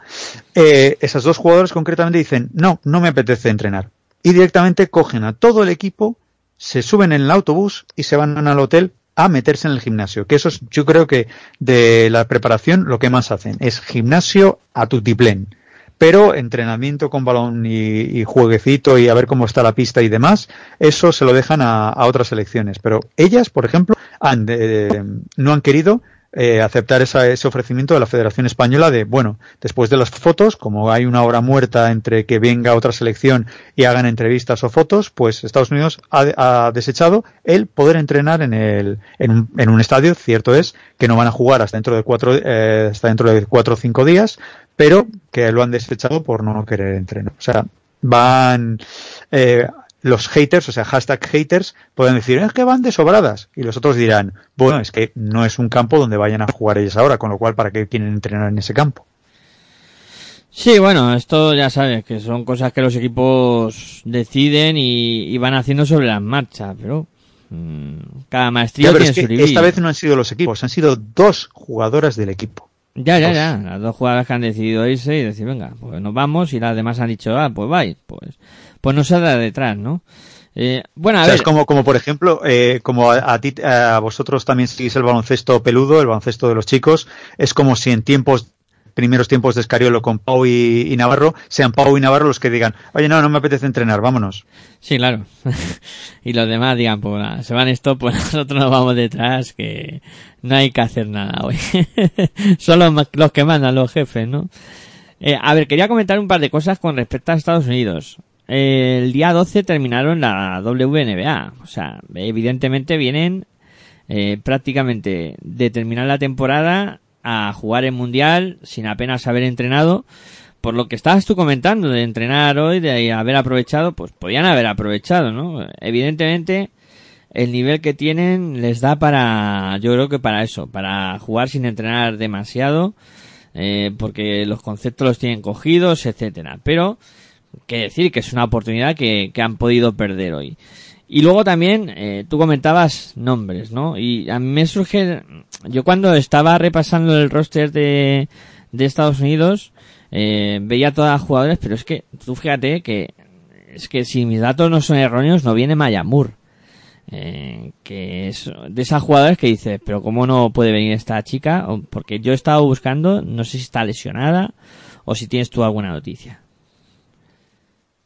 Eh, esas dos jugadoras concretamente dicen, no, no me apetece entrenar. Y directamente cogen a todo el equipo, se suben en el autobús y se van al hotel a meterse en el gimnasio, que eso es, yo creo que de la preparación lo que más hacen es gimnasio a tutiplén, pero entrenamiento con balón y, y, jueguecito y a ver cómo está la pista y demás, eso se lo dejan a, otras selecciones, pero ellas, por ejemplo, han de, no han querido eh, aceptar esa, ese ofrecimiento de la Federación Española de, bueno, después de las fotos, como hay una hora muerta entre que venga otra selección y hagan entrevistas o fotos, pues Estados Unidos ha, ha desechado el poder entrenar en, el, en, un, en un estadio, cierto es, que no van a jugar hasta dentro de cuatro, eh, hasta dentro de cuatro o cinco días, pero que lo han desechado por no querer entrenar. O sea, van, eh, los haters, o sea, hashtag haters, pueden decir, es que van de sobradas. Y los otros dirán, bueno, es que no es un campo donde vayan a jugar ellos ahora, con lo cual, ¿para qué quieren entrenar en ese campo? Sí, bueno, esto ya sabes, que son cosas que los equipos deciden y, y van haciendo sobre las marchas, pero mmm, cada maestría ya, tiene es que su Esta vez no han sido los equipos, han sido dos jugadoras del equipo. Ya, ya, ya. Las dos jugadoras que han decidido irse y decir, venga, pues nos vamos y las demás han dicho, ah, pues vais, pues, pues no se da detrás, ¿no? Eh, bueno, a O sea, ver. es como, como por ejemplo, eh, como a, a ti, a vosotros también seguís el baloncesto peludo, el baloncesto de los chicos, es como si en tiempos, primeros tiempos de Escariolo con Pau y, y Navarro, sean Pau y Navarro los que digan, oye, no, no me apetece entrenar, vámonos. Sí, claro. y los demás digan, pues nada, se van esto, pues nosotros nos vamos detrás, que no hay que hacer nada hoy. Son los que mandan, los jefes, ¿no? Eh, a ver, quería comentar un par de cosas con respecto a Estados Unidos. El día 12 terminaron la WNBA. O sea, evidentemente vienen eh, prácticamente de terminar la temporada a jugar el Mundial sin apenas haber entrenado. Por lo que estabas tú comentando de entrenar hoy, de haber aprovechado, pues podían haber aprovechado, ¿no? Evidentemente, el nivel que tienen les da para, yo creo que para eso, para jugar sin entrenar demasiado, eh, porque los conceptos los tienen cogidos, etcétera. Pero, que decir que es una oportunidad que, que han podido perder hoy. Y luego también, eh, tú comentabas nombres, ¿no? Y a mí me surge, yo cuando estaba repasando el roster de, de Estados Unidos, eh, veía todas las jugadores, pero es que, tú fíjate que, es que si mis datos no son erróneos, no viene Mayamur. Eh, que es de esas jugadoras que dices, pero ¿cómo no puede venir esta chica? Porque yo he estado buscando, no sé si está lesionada o si tienes tú alguna noticia.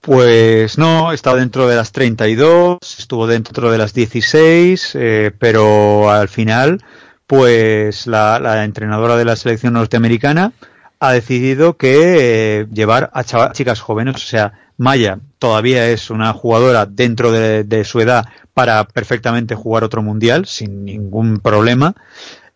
Pues no, está dentro de las 32, estuvo dentro de las 16, eh, pero al final, pues la, la entrenadora de la selección norteamericana ha decidido que eh, llevar a chicas jóvenes, o sea, Maya todavía es una jugadora dentro de, de su edad para perfectamente jugar otro mundial sin ningún problema.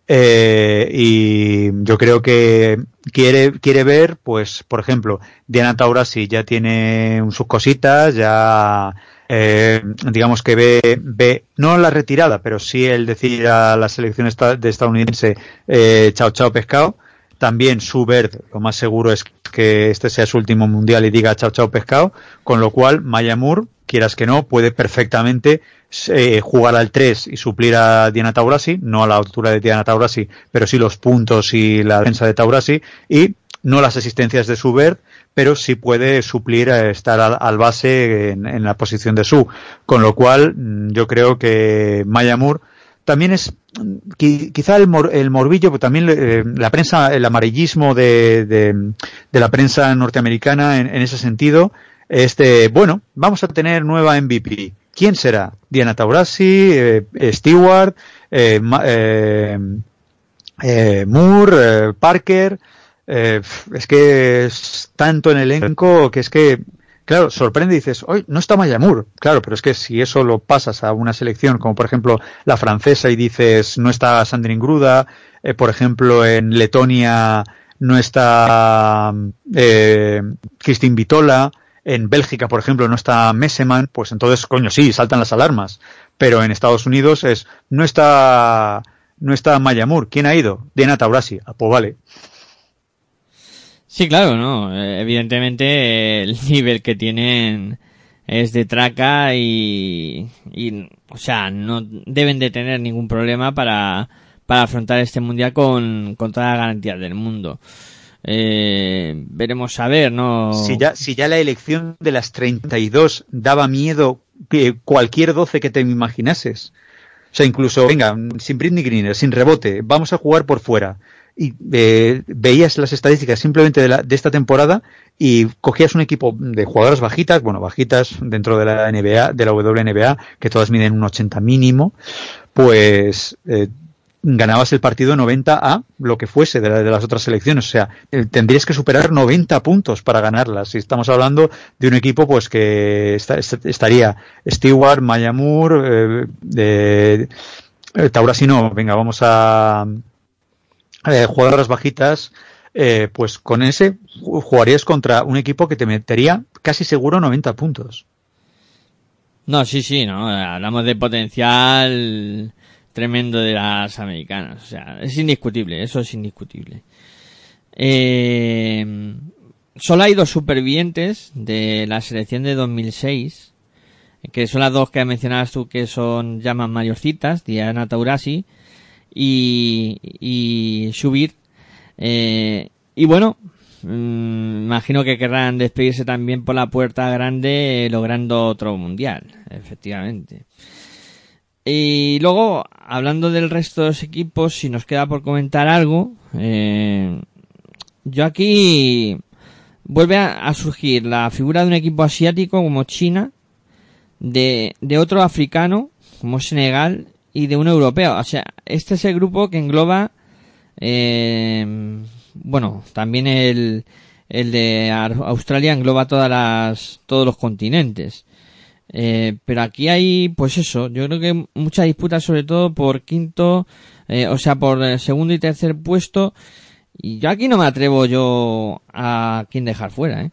Eh, y yo creo que quiere, quiere ver, pues, por ejemplo, Diana Taurasi ya tiene sus cositas, ya, eh, digamos que ve, ve, no la retirada, pero sí el decir a la selección de estadounidense, eh, chao, chao, pescado. También Subert, lo más seguro es que este sea su último mundial y diga chao, chao, pescado. Con lo cual, Maya Moore, quieras que no, puede perfectamente eh, jugar al 3 y suplir a Diana Taurasi, no a la altura de Diana Taurasi, pero sí los puntos y la defensa de Taurasi, y no las asistencias de Subert, pero sí puede suplir a estar al, base en, la posición de Su. Con lo cual, mm, yo creo que Maya Moore también es mm, qui- quizá el, mor- el morbillo, pero también eh, la prensa, el amarillismo de, la prensa norteamericana en ese sentido, este, bueno, vamos a tener nueva MVP. ¿Quién será? Diana Taurasi, eh, Stewart, eh, eh, eh, Moore, eh, Parker. eh, es que es tanto en el elenco que es que, claro, sorprende y dices, hoy no está Maya Moore. Claro, pero es que si eso lo pasas a una selección como por ejemplo la francesa y dices no está Sandrine Gruda, por ejemplo en Letonia no está Christine Vitola, en Bélgica, por ejemplo, no está Messeman, pues entonces, coño, sí, saltan las alarmas. Pero en Estados Unidos es, no está, no está Maya Moore. ¿Quién ha ido? Diana Taurasi. Ah, pues vale. Sí, claro, ¿no? Eh, Evidentemente el nivel que tienen es de traca y, y, o sea, no deben de tener ningún problema para, para afrontar este mundial con, con todas las garantías del mundo. Eh, veremos a ver, ¿no? Si ya, si ya la elección de las 32 daba miedo que cualquier 12 que te imaginases. O sea, incluso, venga, sin Britney Greener, sin rebote, vamos a jugar por fuera. Y eh, veías las estadísticas simplemente de, la, de esta temporada y cogías un equipo de jugadoras bajitas, bueno, bajitas dentro de la NBA, de la WNBA, que todas miden un 80 mínimo, pues eh, ganabas el partido 90 a lo que fuese de, la, de las otras selecciones. O sea, eh, tendrías que superar 90 puntos para ganarlas. Si estamos hablando de un equipo pues que está, est estaría Stewart, Maya Moore, eh, eh, Taurasi no, venga, vamos a jugadoras bajitas, eh, pues con ese jugarías contra un equipo que te metería casi seguro 90 puntos. No, sí, sí, no. Hablamos de potencial tremendo de las americanas. O sea, es indiscutible, eso es indiscutible. Eh, solo hay dos supervivientes de la selección de 2006, que son las dos que mencionabas tú que son llaman mayorcitas, Diana Taurasi y, y Shubir. Eh, y bueno, mm, imagino que querrán despedirse también por la puerta grande, eh, logrando otro mundial, efectivamente. Y luego, hablando del resto de los equipos, si nos queda por comentar algo, eh, yo aquí vuelve a, surgir la figura de un equipo asiático como China, de, de otro africano como Senegal y de un europeo. O sea, este es el grupo que engloba, eh, bueno, también el, el de Australia engloba todas las, todos los continentes. Eh, pero aquí hay, pues eso, yo creo que mucha disputa sobre todo por quinto, eh, o sea, por eh, segundo y tercer puesto. Y yo aquí no me atrevo yo a quién dejar fuera, ¿eh?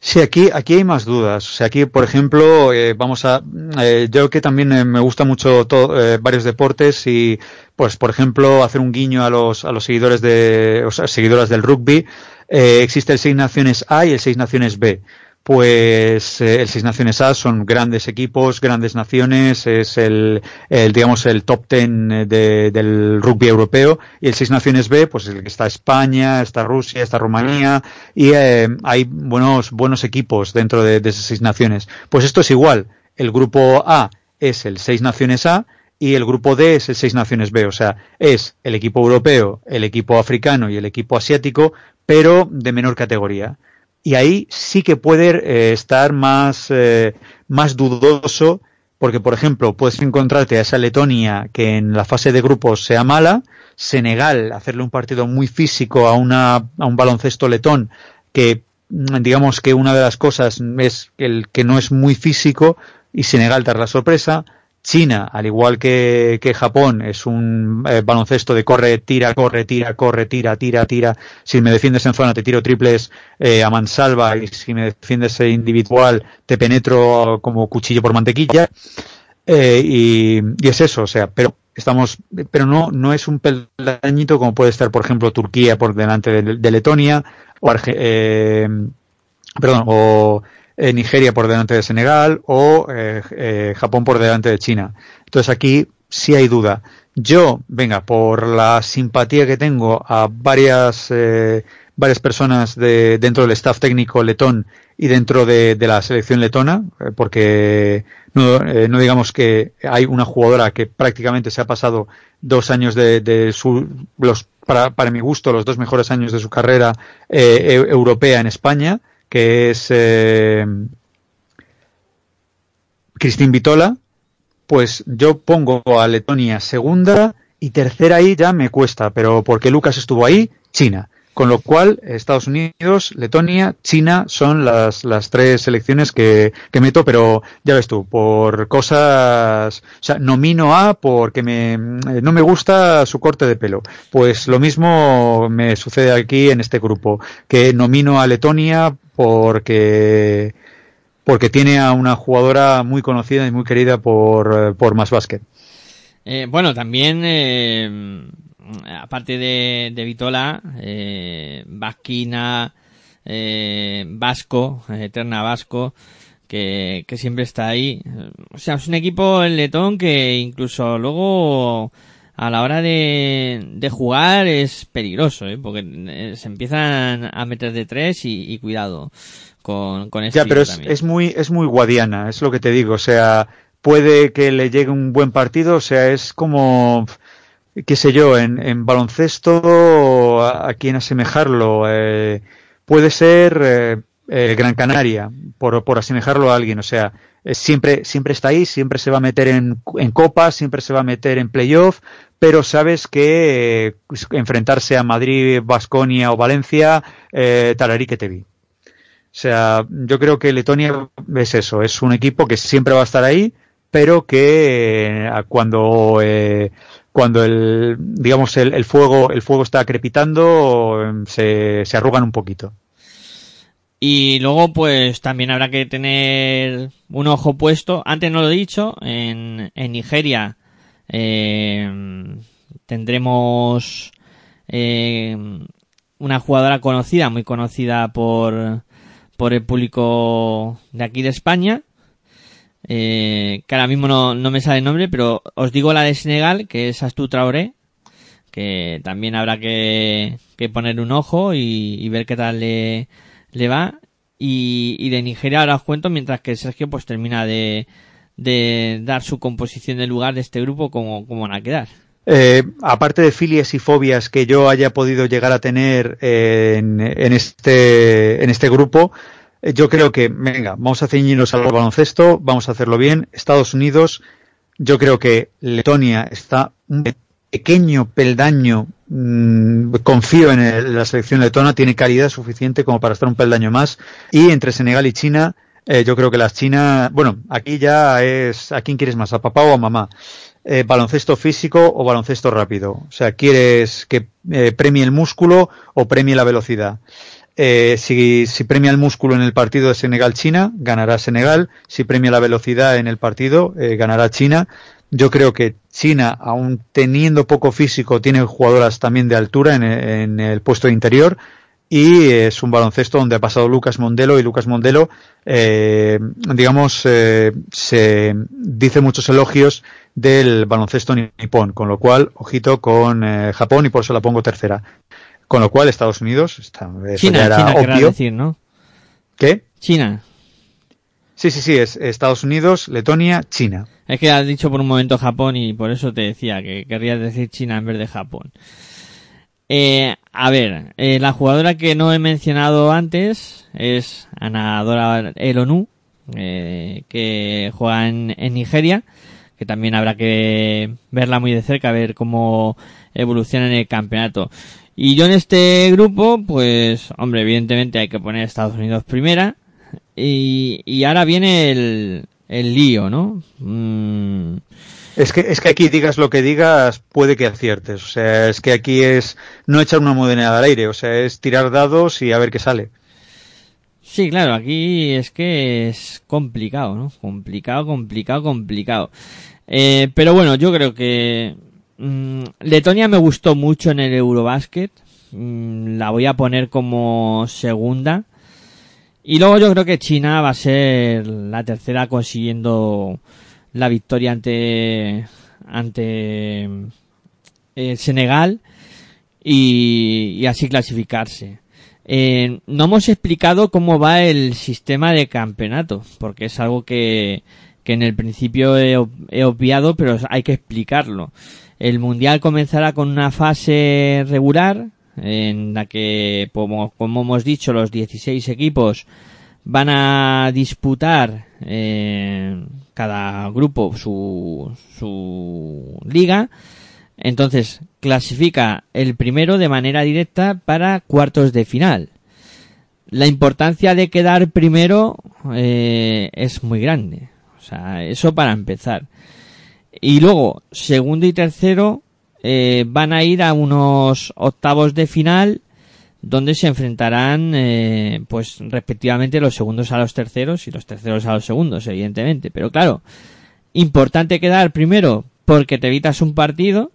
Sí, aquí, aquí hay más dudas. O sea, aquí, por ejemplo, eh, vamos a, eh, yo que también eh, me gusta mucho to- eh, varios deportes y, pues, por ejemplo, hacer un guiño a los, a los seguidores de, o sea, seguidoras del rugby, existe el Seis Naciones A y el Seis Naciones B. Pues eh, el Seis Naciones A son grandes equipos, grandes naciones, es el, digamos el top ten eh, de- del rugby europeo y el Seis Naciones B, pues el que está España, está Rusia, está Rumanía y eh, hay buenos buenos equipos dentro de, de esas seis naciones. Pues esto es igual. El grupo A es el Seis Naciones A y el grupo D es el Seis Naciones B. O sea, es el equipo europeo, el equipo africano y el equipo asiático, pero de menor categoría y ahí sí que puede eh, estar más, eh, más dudoso, porque por ejemplo puedes encontrarte a esa Letonia que en la fase de grupos sea mala, Senegal hacerle un partido muy físico a, una, a un baloncesto letón que mm, digamos que una de las cosas es el que no es muy físico y Senegal dar la sorpresa. China, al igual que, Japón, es un eh, baloncesto de corre, tira, corre, tira, corre, tira, tira, tira. Si me defiendes en zona te tiro triples eh, a mansalva y si me defiendes en individual te penetro como cuchillo por mantequilla. Eh, y, es eso, o sea, pero estamos, pero no, no es un peldañito como puede estar, por ejemplo, Turquía por delante de, Letonia o Arge- perdón, o eh, Nigeria por delante de Senegal o eh, eh, Japón por delante de China. Entonces aquí sí hay duda. Yo, venga, por la simpatía que tengo a varias varias personas de, dentro del staff técnico letón y dentro de, la selección letona, porque no, digamos que hay una jugadora que prácticamente se ha pasado dos años de, de su, los, para, para mi gusto, los dos mejores años de su carrera eu- europea en España, que es eh, Cristín Vitola, pues yo pongo a Letonia segunda y tercera ahí ya me cuesta, pero porque Lucas estuvo ahí, China. Con lo cual, Estados Unidos, Letonia, China son las, las tres selecciones que, que meto, pero ya ves tú, por cosas, o sea, nomino a porque me, no me gusta su corte de pelo. Pues lo mismo me sucede aquí en este grupo, que nomino a Letonia porque, porque tiene a una jugadora muy conocida y muy querida por, eh, por Más Basket. Eh, bueno, también, eh, aparte de, de Vitola, eh, Vasquina, eh, Vasco, Eterna Vasco, que, que siempre está ahí. O sea, es un equipo el letón que incluso luego a la hora de, de jugar es peligroso, ¿eh? porque eh, se empiezan a meter de tres y, y cuidado con, con este Ya, pero es, es muy, es muy guadiana, es lo que te digo. O sea, puede que le llegue un buen partido, o sea, es como, qué sé yo, en, baloncesto, a, quién asemejarlo, eh, puede ser eh, Gran Canaria, por, por asemejarlo a alguien, o sea, eh, siempre, siempre está ahí, siempre se va a meter en, en Copa, siempre se va a meter en playoff, pero sabes que eh, enfrentarse a Madrid, Basconia o Valencia, eh, tararí que te vi. O sea, yo creo que Letonia es eso, es un equipo que siempre va a estar ahí, pero que cuando eh, cuando el digamos el, el fuego el fuego está crepitando se, se arrugan un poquito. Y luego, pues también habrá que tener un ojo puesto. Antes no lo he dicho, en, en Nigeria eh, tendremos eh, una jugadora conocida, muy conocida por, por el público de aquí de España. Eh, que ahora mismo no, no me sale el nombre, pero os digo la de Senegal, que es Astu Traoré, que también habrá que, que poner un ojo y, ver qué tal le, le va. Y, de Nigeria ahora os cuento, mientras que Sergio pues termina de, de dar su composición de lugar de este grupo, como, como van a quedar. Eh, aparte de filias y fobias que yo haya podido llegar a tener eh, en, en este, en este grupo, yo creo que, venga, vamos a ceñirnos al baloncesto, vamos a hacerlo bien. Estados Unidos, yo creo que Letonia está un pequeño peldaño, mmm, confío en, la selección letona, tiene calidad suficiente como para estar un peldaño más. Y entre Senegal y China, eh, yo creo que las China, bueno, aquí ya es, ¿a quién quieres más? ¿A papá o a mamá? Eh, baloncesto físico o baloncesto rápido. O sea, ¿quieres que eh, premie el músculo o premie la velocidad? Eh, si, premia el músculo en el partido de Senegal-China, ganará Senegal. Si premia la velocidad en el partido, eh, ganará China. Yo creo que China, aun teniendo poco físico, tiene jugadoras también de altura en, el puesto de interior y es un baloncesto donde ha pasado Lucas Mondelo y Lucas Mondelo, eh, digamos, se dice muchos elogios del baloncesto nipón, con lo cual, ojito con Japón y por eso la pongo tercera. Con lo cual, Estados Unidos, está, China, era China obvio. decir, ¿no? ¿Qué? China. Sí, sí, sí, es Estados Unidos, Letonia, China. Es que has dicho por un momento Japón y por eso te decía que querrías decir China en vez de Japón. Eh, a ver, eh, la jugadora que no he mencionado antes es Anadora Elonu, eh, que juega en, en, Nigeria, que también habrá que verla muy de cerca, ver cómo evoluciona en el campeonato. Y yo en este grupo, pues, hombre, evidentemente hay que poner Estados Unidos primera. Y, y ahora viene el, el lío, ¿no? Mm. Es que, es que aquí digas lo que digas, puede que aciertes. O sea, es que aquí es no echar una moneda al aire, o sea, es tirar dados y a ver qué sale. Sí, claro, aquí es que es complicado, ¿no? Complicado, complicado, complicado. Eh, pero bueno, yo creo que mmm, Letonia me gustó mucho en el Eurobasket. Mmm, la voy a poner como segunda. Y luego yo creo que China va a ser la tercera consiguiendo la victoria ante ante eh, Senegal y, y, así clasificarse. Eh, no hemos explicado cómo va el sistema de campeonato, porque es algo que, que en el principio he, obviado, pero hay que explicarlo. El mundial comenzará con una fase regular, en la que, como, como hemos dicho, los 16 equipos van a disputar eh, cada grupo su, su liga. Entonces clasifica el primero de manera directa para cuartos de final. La importancia de quedar primero eh, es muy grande. O sea, eso para empezar. Y luego, segundo y tercero eh, van a ir a unos octavos de final donde se enfrentarán eh, pues respectivamente los segundos a los terceros y los terceros a los segundos evidentemente pero claro importante quedar primero porque te evitas un partido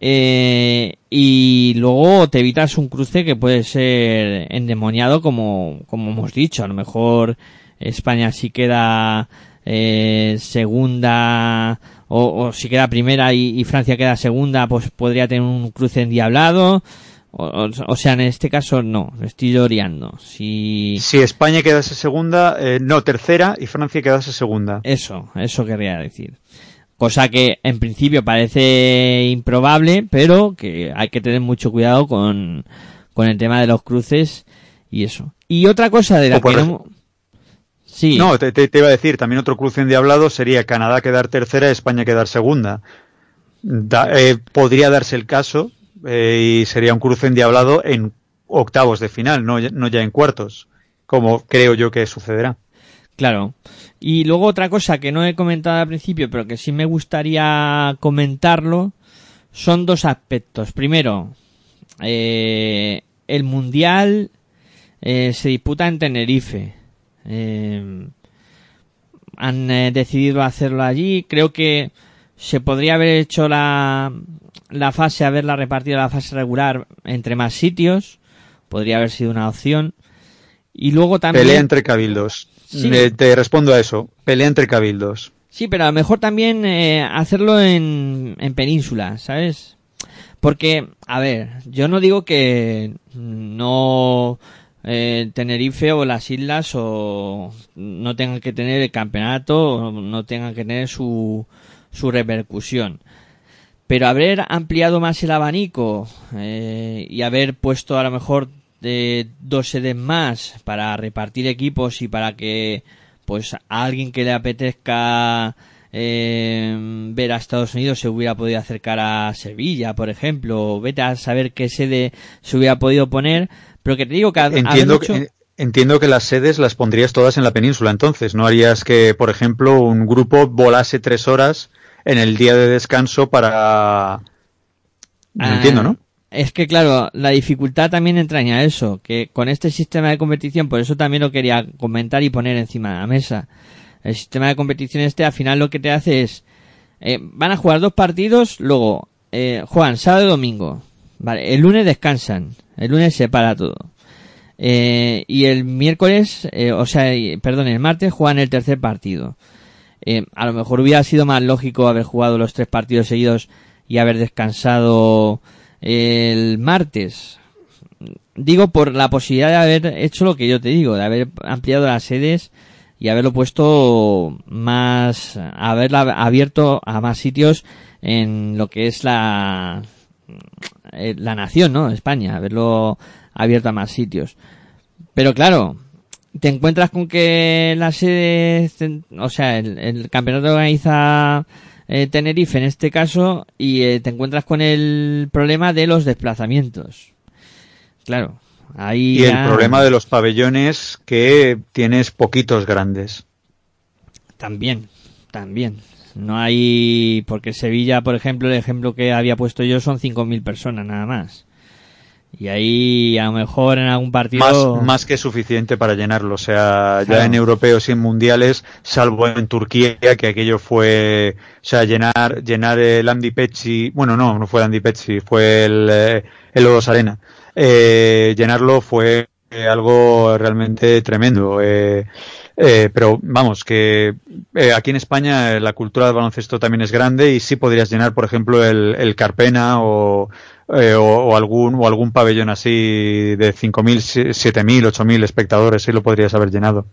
eh, y luego te evitas un cruce que puede ser endemoniado como como hemos dicho a lo mejor España si queda eh, segunda o, o, si queda primera y, y Francia queda segunda pues podría tener un cruce endiablado o, o, o, sea, en este caso no, estoy lloriando. Si, si España quedase segunda, eh, no, tercera y Francia quedase segunda. Eso, eso querría decir. Cosa que en principio parece improbable, pero que hay que tener mucho cuidado con, con el tema de los cruces y eso. Y otra cosa de la que no... Sí. No, te, te, te, iba a decir, también otro cruce endiablado sería Canadá quedar tercera, España quedar segunda. Da, eh, podría darse el caso, eh, y sería un cruce endiablado en octavos de final, no, no ya en cuartos, como creo yo que sucederá. Claro. Y luego otra cosa que no he comentado al principio, pero que sí me gustaría comentarlo, son dos aspectos. Primero, eh, el Mundial eh, se disputa en Tenerife. Eh, han eh, decidido hacerlo allí. Creo que se podría haber hecho la, la fase, haberla repartido la fase regular entre más sitios. Podría haber sido una opción. Y luego también. Pelea entre cabildos. Sí. Le, te respondo a eso. Pelea entre cabildos. Sí, pero a lo mejor también eh, hacerlo en, en península, ¿sabes? Porque, a ver, yo no digo que no eh, Tenerife o las islas o no tengan que tener el campeonato o no tengan que tener su, su repercusión. Pero haber ampliado más el abanico eh, y haber puesto a lo mejor de dos sedes más para repartir equipos y para que pues a alguien que le apetezca eh, ver a Estados Unidos se hubiera podido acercar a Sevilla, por ejemplo, o vete a saber qué sede se hubiera podido poner, pero que te digo que entiendo, hecho... que, entiendo que las sedes las pondrías todas en la península, entonces, no harías que, por ejemplo, un grupo volase tres horas en el día de descanso para... No Ah, entiendo, ¿no? Es que claro, la dificultad también entraña eso, que con este sistema de competición, por eso también lo quería comentar y poner encima de la mesa. El sistema de competición este al final lo que te hace es, eh, van a jugar dos partidos, luego eh, juegan sábado y domingo. Vale, el lunes descansan, el lunes se para todo. Eh, y el miércoles, eh, o sea, perdón, el martes juegan el tercer partido. Eh, a lo mejor hubiera sido más lógico haber jugado los tres partidos seguidos y haber descansado el martes. Digo por la posibilidad de haber hecho lo que yo te digo, de haber ampliado las sedes y haberlo puesto más, haberla abierto a más sitios en lo que es la, eh, la nación, ¿no? España, haberlo abierto a más sitios. Pero claro, te encuentras con que la sede, o sea, el, el campeonato organiza eh, Tenerife en este caso y eh, te encuentras con el problema de los desplazamientos. Claro, ahí Y el problema de los pabellones que tienes poquitos grandes. También, también. No hay, porque Sevilla, por ejemplo, el ejemplo que había puesto yo son 5.000 personas nada más. Y ahí a lo mejor en algún partido... Más, más que suficiente para llenarlo. O sea, Claro. ya en europeos y en mundiales, salvo en Turquía, que aquello fue, o sea, llenar, llenar el Andy Pecci, bueno, no, no fue el Andy Pecci, fue el, eh, el Arena. Eh, llenarlo fue algo realmente tremendo. Eh, eh, pero vamos, que eh, aquí en España eh, la cultura del baloncesto también es grande y sí podrías llenar, por ejemplo, el, Carpena o, eh, o, algún o algún pabellón así de 5.000, 7.000, 8.000 espectadores, sí lo podrías haber llenado.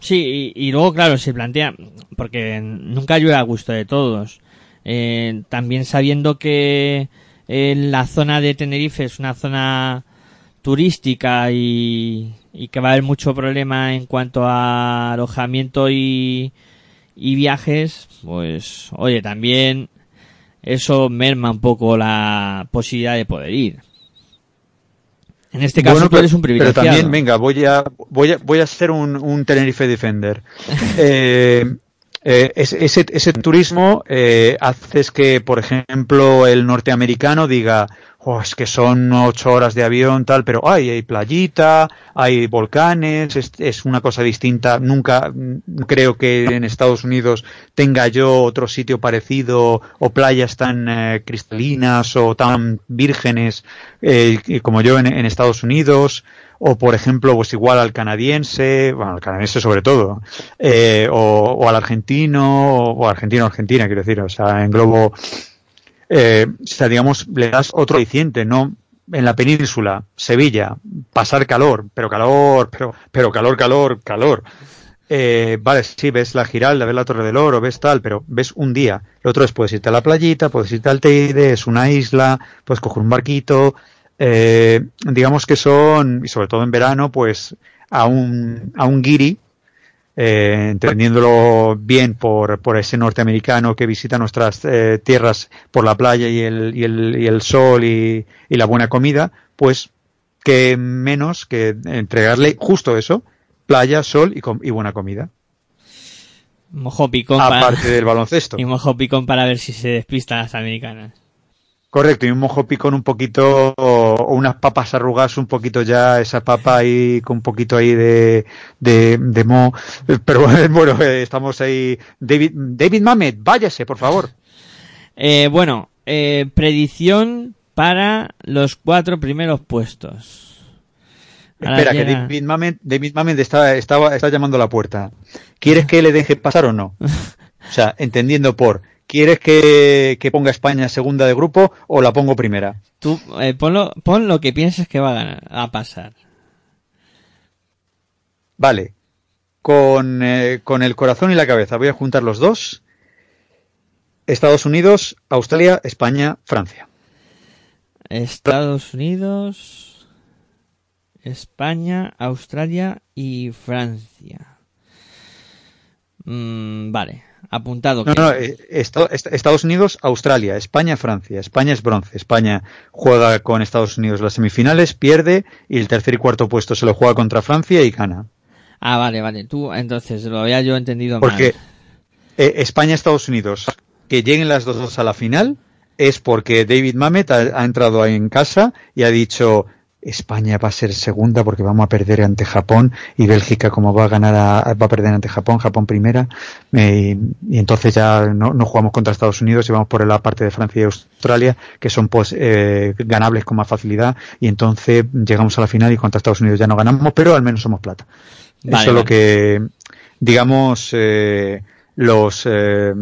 Sí, y, y luego, claro, se plantea, porque nunca llueve a gusto de todos. Eh, también sabiendo que eh, la zona de Tenerife es una zona turística y, y que va a haber mucho problema en cuanto a alojamiento y, y viajes, pues, oye, también eso merma un poco la posibilidad de poder ir. En este caso Bueno, tú pero, eres un pero privilegiado. también, venga, voy a, voy a, voy a ser un, un Tenerife Defender. Eh, eh, ese, ese, ese turismo eh, haces que, por ejemplo, el norteamericano diga, "Oh, es que son ocho horas de avión, tal, pero ay, hay playita, hay volcanes, es, es una cosa distinta. Nunca mm, creo que en Estados Unidos tenga yo otro sitio parecido o playas tan eh, cristalinas o tan vírgenes eh, como yo en, Estados Unidos o por ejemplo pues igual al canadiense bueno al canadiense sobre todo eh, o, o al argentino o argentino argentina quiero decir o sea en globo eh, digamos le das otro aliciente no en la península Sevilla pasar calor pero calor pero pero calor calor calor eh, vale, sí, ves la Giralda, ves la Torre del Oro, ves tal, pero ves un día. Lo otro es, puedes irte a la playita, puedes irte al Teide, es una isla, puedes coger un barquito. Eh, digamos que son, y sobre todo en verano, pues a un, a un guiri, eh, entendiéndolo bien por, por ese norteamericano que visita nuestras eh, tierras por la playa y el, y el, y el sol y, y la buena comida, pues que menos que entregarle justo eso, playa, sol y, buena comida. Mojo picón para- Aparte del baloncesto. y mojo picón para ver si se despistan las americanas. Correcto, y un mojo picón un poquito, o unas papas arrugadas un poquito ya, esa papa ahí con un poquito ahí de, de, de mo. Pero bueno, estamos ahí. David, David Mamet, váyase, por favor. Eh, bueno, eh, predicción para los cuatro primeros puestos. Ahora Espera, que David Mamet, David Mamet está, estaba, está llamando a la puerta. ¿Quieres que le deje pasar o no? O sea, entendiendo por, ¿quieres que, que ponga España segunda de grupo o la pongo primera? Tú eh, ponlo, pon lo que pienses que va a, ganar, a pasar. Vale. Con, eh, con el corazón y la cabeza voy a juntar los dos. Estados Unidos, Australia, España, Francia. Estados Unidos, España, Australia y Francia. Mm, vale, apuntado. No, que- no, eh, Esta- est- Estados Unidos, Australia, España, Francia. España es bronce. España juega con Estados Unidos las semifinales, pierde y el tercer y cuarto puesto se lo juega contra Francia y gana. Ah, vale, vale. Tú, entonces, lo había yo entendido Porque mal. eh, España-Estados Unidos, que lleguen las dos, dos a la final, es porque David Mamet ha, ha entrado ahí en casa y ha dicho España va a ser segunda porque vamos a perder ante Japón y Bélgica como va a ganar a- va a perder ante Japón, Japón primera eh, y, entonces ya no, no jugamos contra Estados Unidos y vamos por la parte de Francia y Australia que son pues eh, ganables con más facilidad y entonces llegamos a la final y contra Estados Unidos ya no ganamos pero al menos somos plata. Vale, Eso es lo que digamos eh, los eh,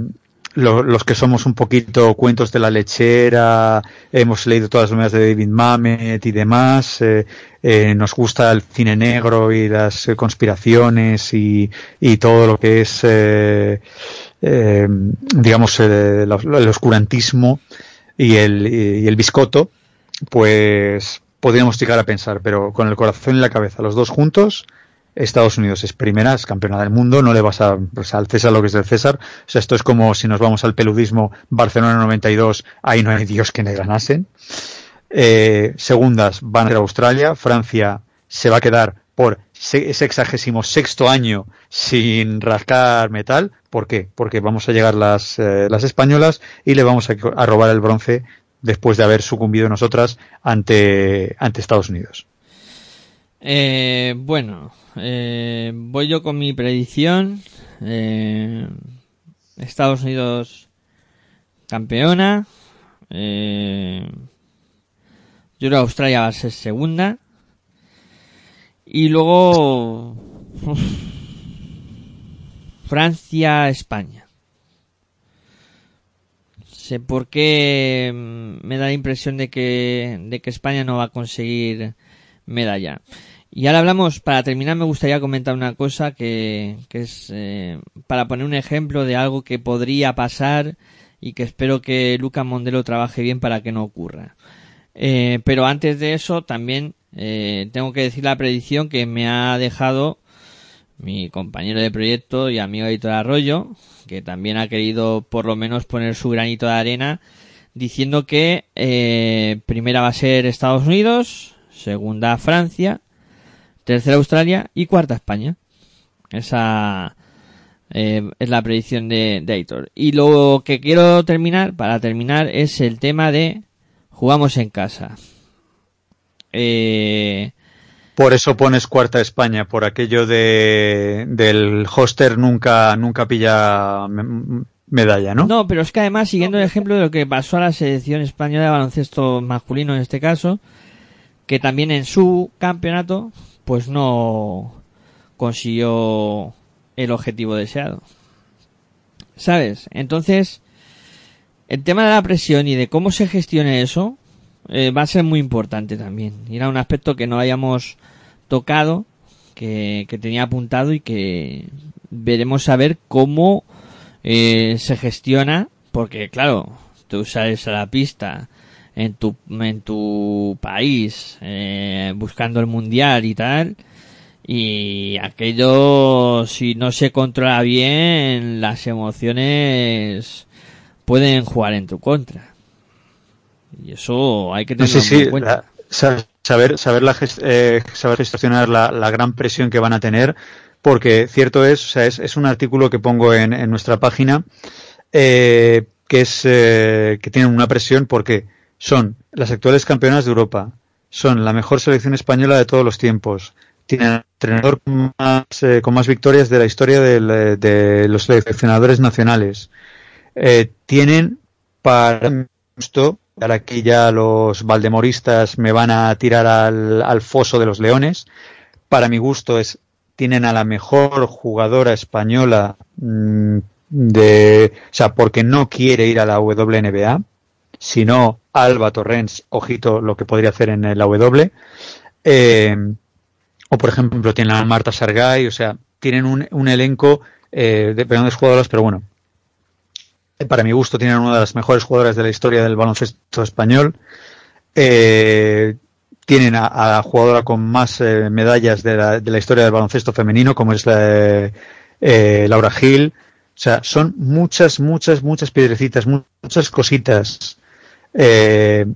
lo- los que somos un poquito cuentos de la lechera, hemos leído todas las novelas de David Mamet y demás, eh, eh, nos gusta el cine negro y las conspiraciones y, y todo lo que es, eh, eh, digamos, el oscurantismo y el, y el biscoto, pues podríamos llegar a pensar, pero con el corazón y la cabeza, los dos juntos, Estados Unidos es primera, es campeona del mundo, no le vas a, pues, al César lo que es del César. O sea, esto es como si nos vamos al peludismo Barcelona 92, ahí no hay Dios que le ganasen. Eh, segundas van a ser Australia, Francia se va a quedar por se- sexagésimo sexto año sin rascar metal. ¿Por qué? Porque vamos a llegar las, eh, las españolas y le vamos a, a robar el bronce después de haber sucumbido nosotras ante, ante Estados Unidos. Eh, bueno, eh, voy yo con mi predicción. Eh, Estados Unidos campeona. Eh, yo creo que Australia va a ser segunda. Y luego Francia, España. Sé por qué mm, me da la impresión de que, de que España no va a conseguir medalla. Y ahora hablamos, para terminar me gustaría comentar una cosa que, que es eh, para poner un ejemplo de algo que podría pasar y que espero que Luca Mondelo trabaje bien para que no ocurra. Eh, pero antes de eso también eh, tengo que decir la predicción que me ha dejado mi compañero de proyecto y amigo editor Arroyo, que también ha querido por lo menos poner su granito de arena diciendo que eh, primera va a ser Estados Unidos, segunda Francia, tercera Australia y cuarta España. Esa eh, es la predicción de, de Aitor. Y lo que quiero terminar, para terminar, es el tema de jugamos en casa. Eh, Por eso pones cuarta España, por aquello de del hoster nunca nunca pilla me- medalla, ¿no? No, pero es que además, siguiendo el ejemplo de lo que pasó a la selección española de baloncesto masculino en este caso, que también en su campeonato, pues no consiguió el objetivo deseado. ¿Sabes? Entonces, el tema de la presión y de cómo se gestione eso eh, va a ser muy importante también. Y era un aspecto que no hayamos tocado, que, que tenía apuntado y que veremos a ver cómo eh, se gestiona, porque claro, tú sales a la pista en tu, en tu país eh, buscando el mundial y tal, y aquello, si no se controla bien, las emociones pueden jugar en tu contra. Y eso hay que tenerlo en cuenta. la- sa- saber saber la eh, saber gestionar la, la gran presión que van a tener, porque cierto es, o sea, es, es un artículo que pongo en, en nuestra página eh, que es eh, que tienen una presión porque son las actuales campeonas de Europa, son la mejor selección española de todos los tiempos, tienen el entrenador con más, eh, con más victorias de la historia eh, de los seleccionadores nacionales, eh, tienen para gusto, ahora aquí ya los valdemoristas me van a tirar al, al foso de los leones, para mi gusto es tienen a la mejor jugadora española mm, de, o sea, porque no quiere ir a la WNBA, sino Alba Torrens, ojito lo que podría hacer en la W. Eh, o por ejemplo tienen a Marta Sargay, o sea, tienen un, un elenco eh, de grandes jugadoras, pero bueno, para mi gusto tienen una de las mejores jugadoras de la historia del baloncesto español. Eh, tienen a, a, la jugadora con más eh, medallas de la, de la, historia del baloncesto femenino, como es la, eh, Laura Gil. O sea, son muchas, muchas, muchas piedrecitas, muchas cositas. Eh,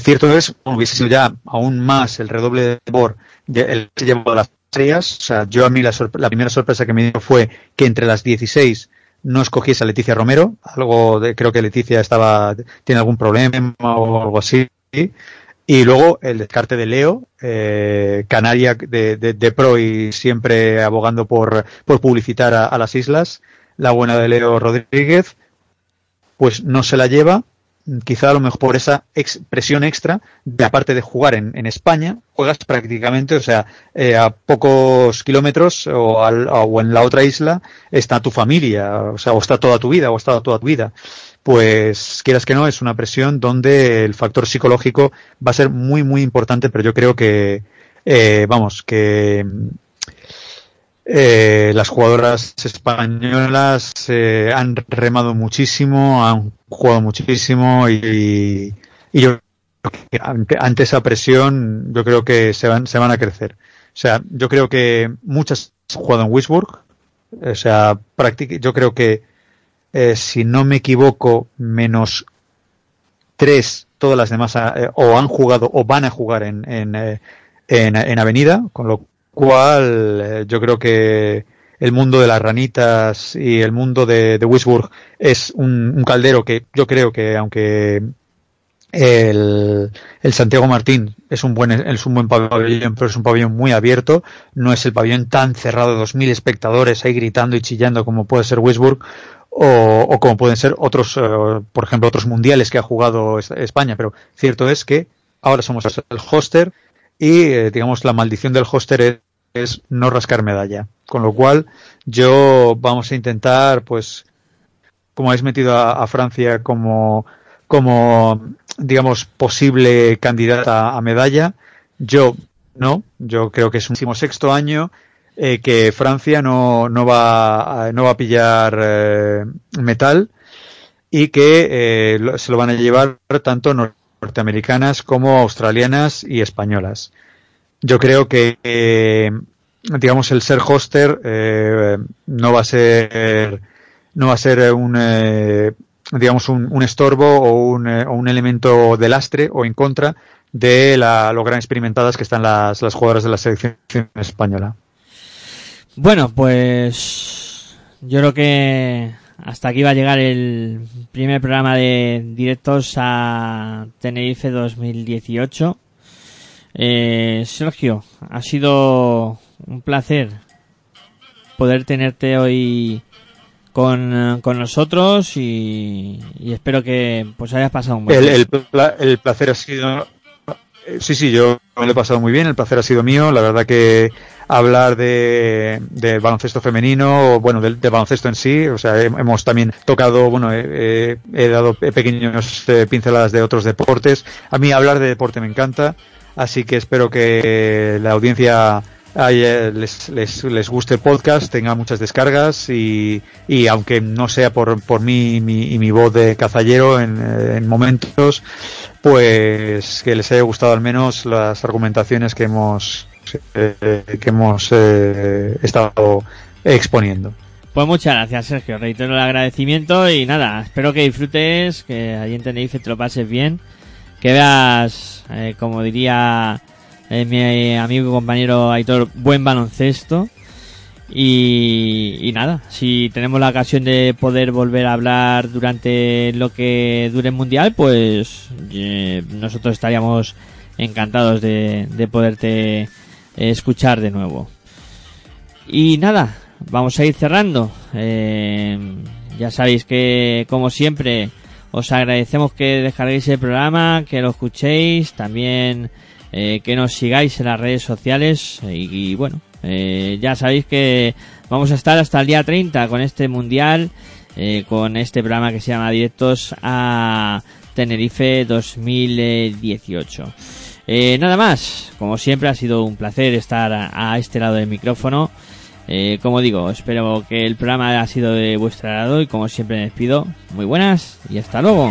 cierto es, hubiese sido ya aún más el redoble de sabor el que llevó las estrellas. O sea, yo a mí la, la, primera sorpresa que me dio fue que entre las 16 no escogiese a Leticia Romero. Algo de, creo que Leticia estaba, tiene algún problema o algo así. Y luego el descarte de Leo, eh, Canaria de, de, pro y siempre abogando por, por publicitar a, a, las islas. La buena de Leo Rodríguez, pues no se la lleva. Quizá a lo mejor por esa presión extra, de aparte de jugar en, en España, juegas prácticamente, o sea, eh, a pocos kilómetros o, al, o, en la otra isla está tu familia, o sea, o está toda tu vida, o está toda tu vida. Pues quieras que no, es una presión donde el factor psicológico va a ser muy, muy importante, pero yo creo que, eh, vamos, que eh, las jugadoras españolas eh, han remado muchísimo, han jugado muchísimo y, y yo ante, ante, esa presión yo creo que se van, se van a crecer. O sea, yo creo que muchas han jugado en Wisburg, o sea, yo creo que eh, si no me equivoco, menos tres, todas las demás eh, o han jugado o van a jugar en, en, eh, en, en Avenida, con lo cual eh, yo creo que el mundo de las ranitas y el mundo de, de Wisburg es un, caldero que yo creo que aunque el, el, Santiago Martín es un buen es un buen pabellón, pero es un pabellón muy abierto, no es el pabellón tan cerrado dos mil espectadores ahí gritando y chillando como puede ser Wisburg o, o como pueden ser otros, uh, por ejemplo, otros mundiales que ha jugado España, pero cierto es que ahora somos el hoster y, eh, digamos, la maldición del hoster es, no rascar medalla. Con lo cual, yo vamos a intentar, pues, como habéis metido a, a Francia como, como, digamos, posible candidata a medalla, yo no, yo creo que es un sexto año eh, que Francia no, no, va, no va a pillar eh, metal y que eh, se lo van a llevar tanto norteamericanas como australianas y españolas. Yo creo que, eh, digamos, el ser hoster eh, no va a ser no va a ser un digamos un, un, estorbo o un, o un elemento de lastre o en contra de la, lo gran experimentadas que están las, las jugadoras de la selección española. Bueno, pues yo creo que hasta aquí va a llegar el primer programa de directos a Tenerife 2018. Eh, Sergio, ha sido un placer poder tenerte hoy con, con nosotros y, y, espero que pues hayas pasado un buen el, el, el placer ha sido sí sí yo me lo he pasado muy bien el placer ha sido mío la verdad que hablar de, de baloncesto femenino, o bueno, del, de baloncesto en sí, o sea, hemos también tocado, bueno, he, he dado pequeños eh, pinceladas de otros deportes. A mí hablar de deporte me encanta, así que espero que la audiencia les, les, les guste el podcast, tenga muchas descargas y, y aunque no sea por, por mí mi, y mi voz de cazallero en, en momentos, pues que les haya gustado al menos las argumentaciones que hemos eh, que hemos eh, estado exponiendo. Pues muchas gracias, Sergio. Reitero el agradecimiento y nada, espero que disfrutes, que allí en Tenerife te lo pases bien, que veas, eh, como diría eh, mi amigo y compañero Aitor, buen baloncesto. Y, y, nada, si tenemos la ocasión de poder volver a hablar durante lo que dure el mundial, pues eh, nosotros estaríamos encantados de, de poderte escuchar de nuevo. Y nada, vamos a ir cerrando. Eh, ya sabéis que, como siempre, os agradecemos que descarguéis el programa, que lo escuchéis. También eh, que nos sigáis en las redes sociales y, bueno, eh, ya sabéis que vamos a estar hasta el día 30 con este mundial, eh, con este programa que se llama Directos a Tenerife 2018. Eh, nada más, como siempre ha sido un placer estar a, este lado del micrófono. Eh, como digo, espero que el programa haya sido de vuestro agrado y como siempre me despido. Muy buenas y hasta luego.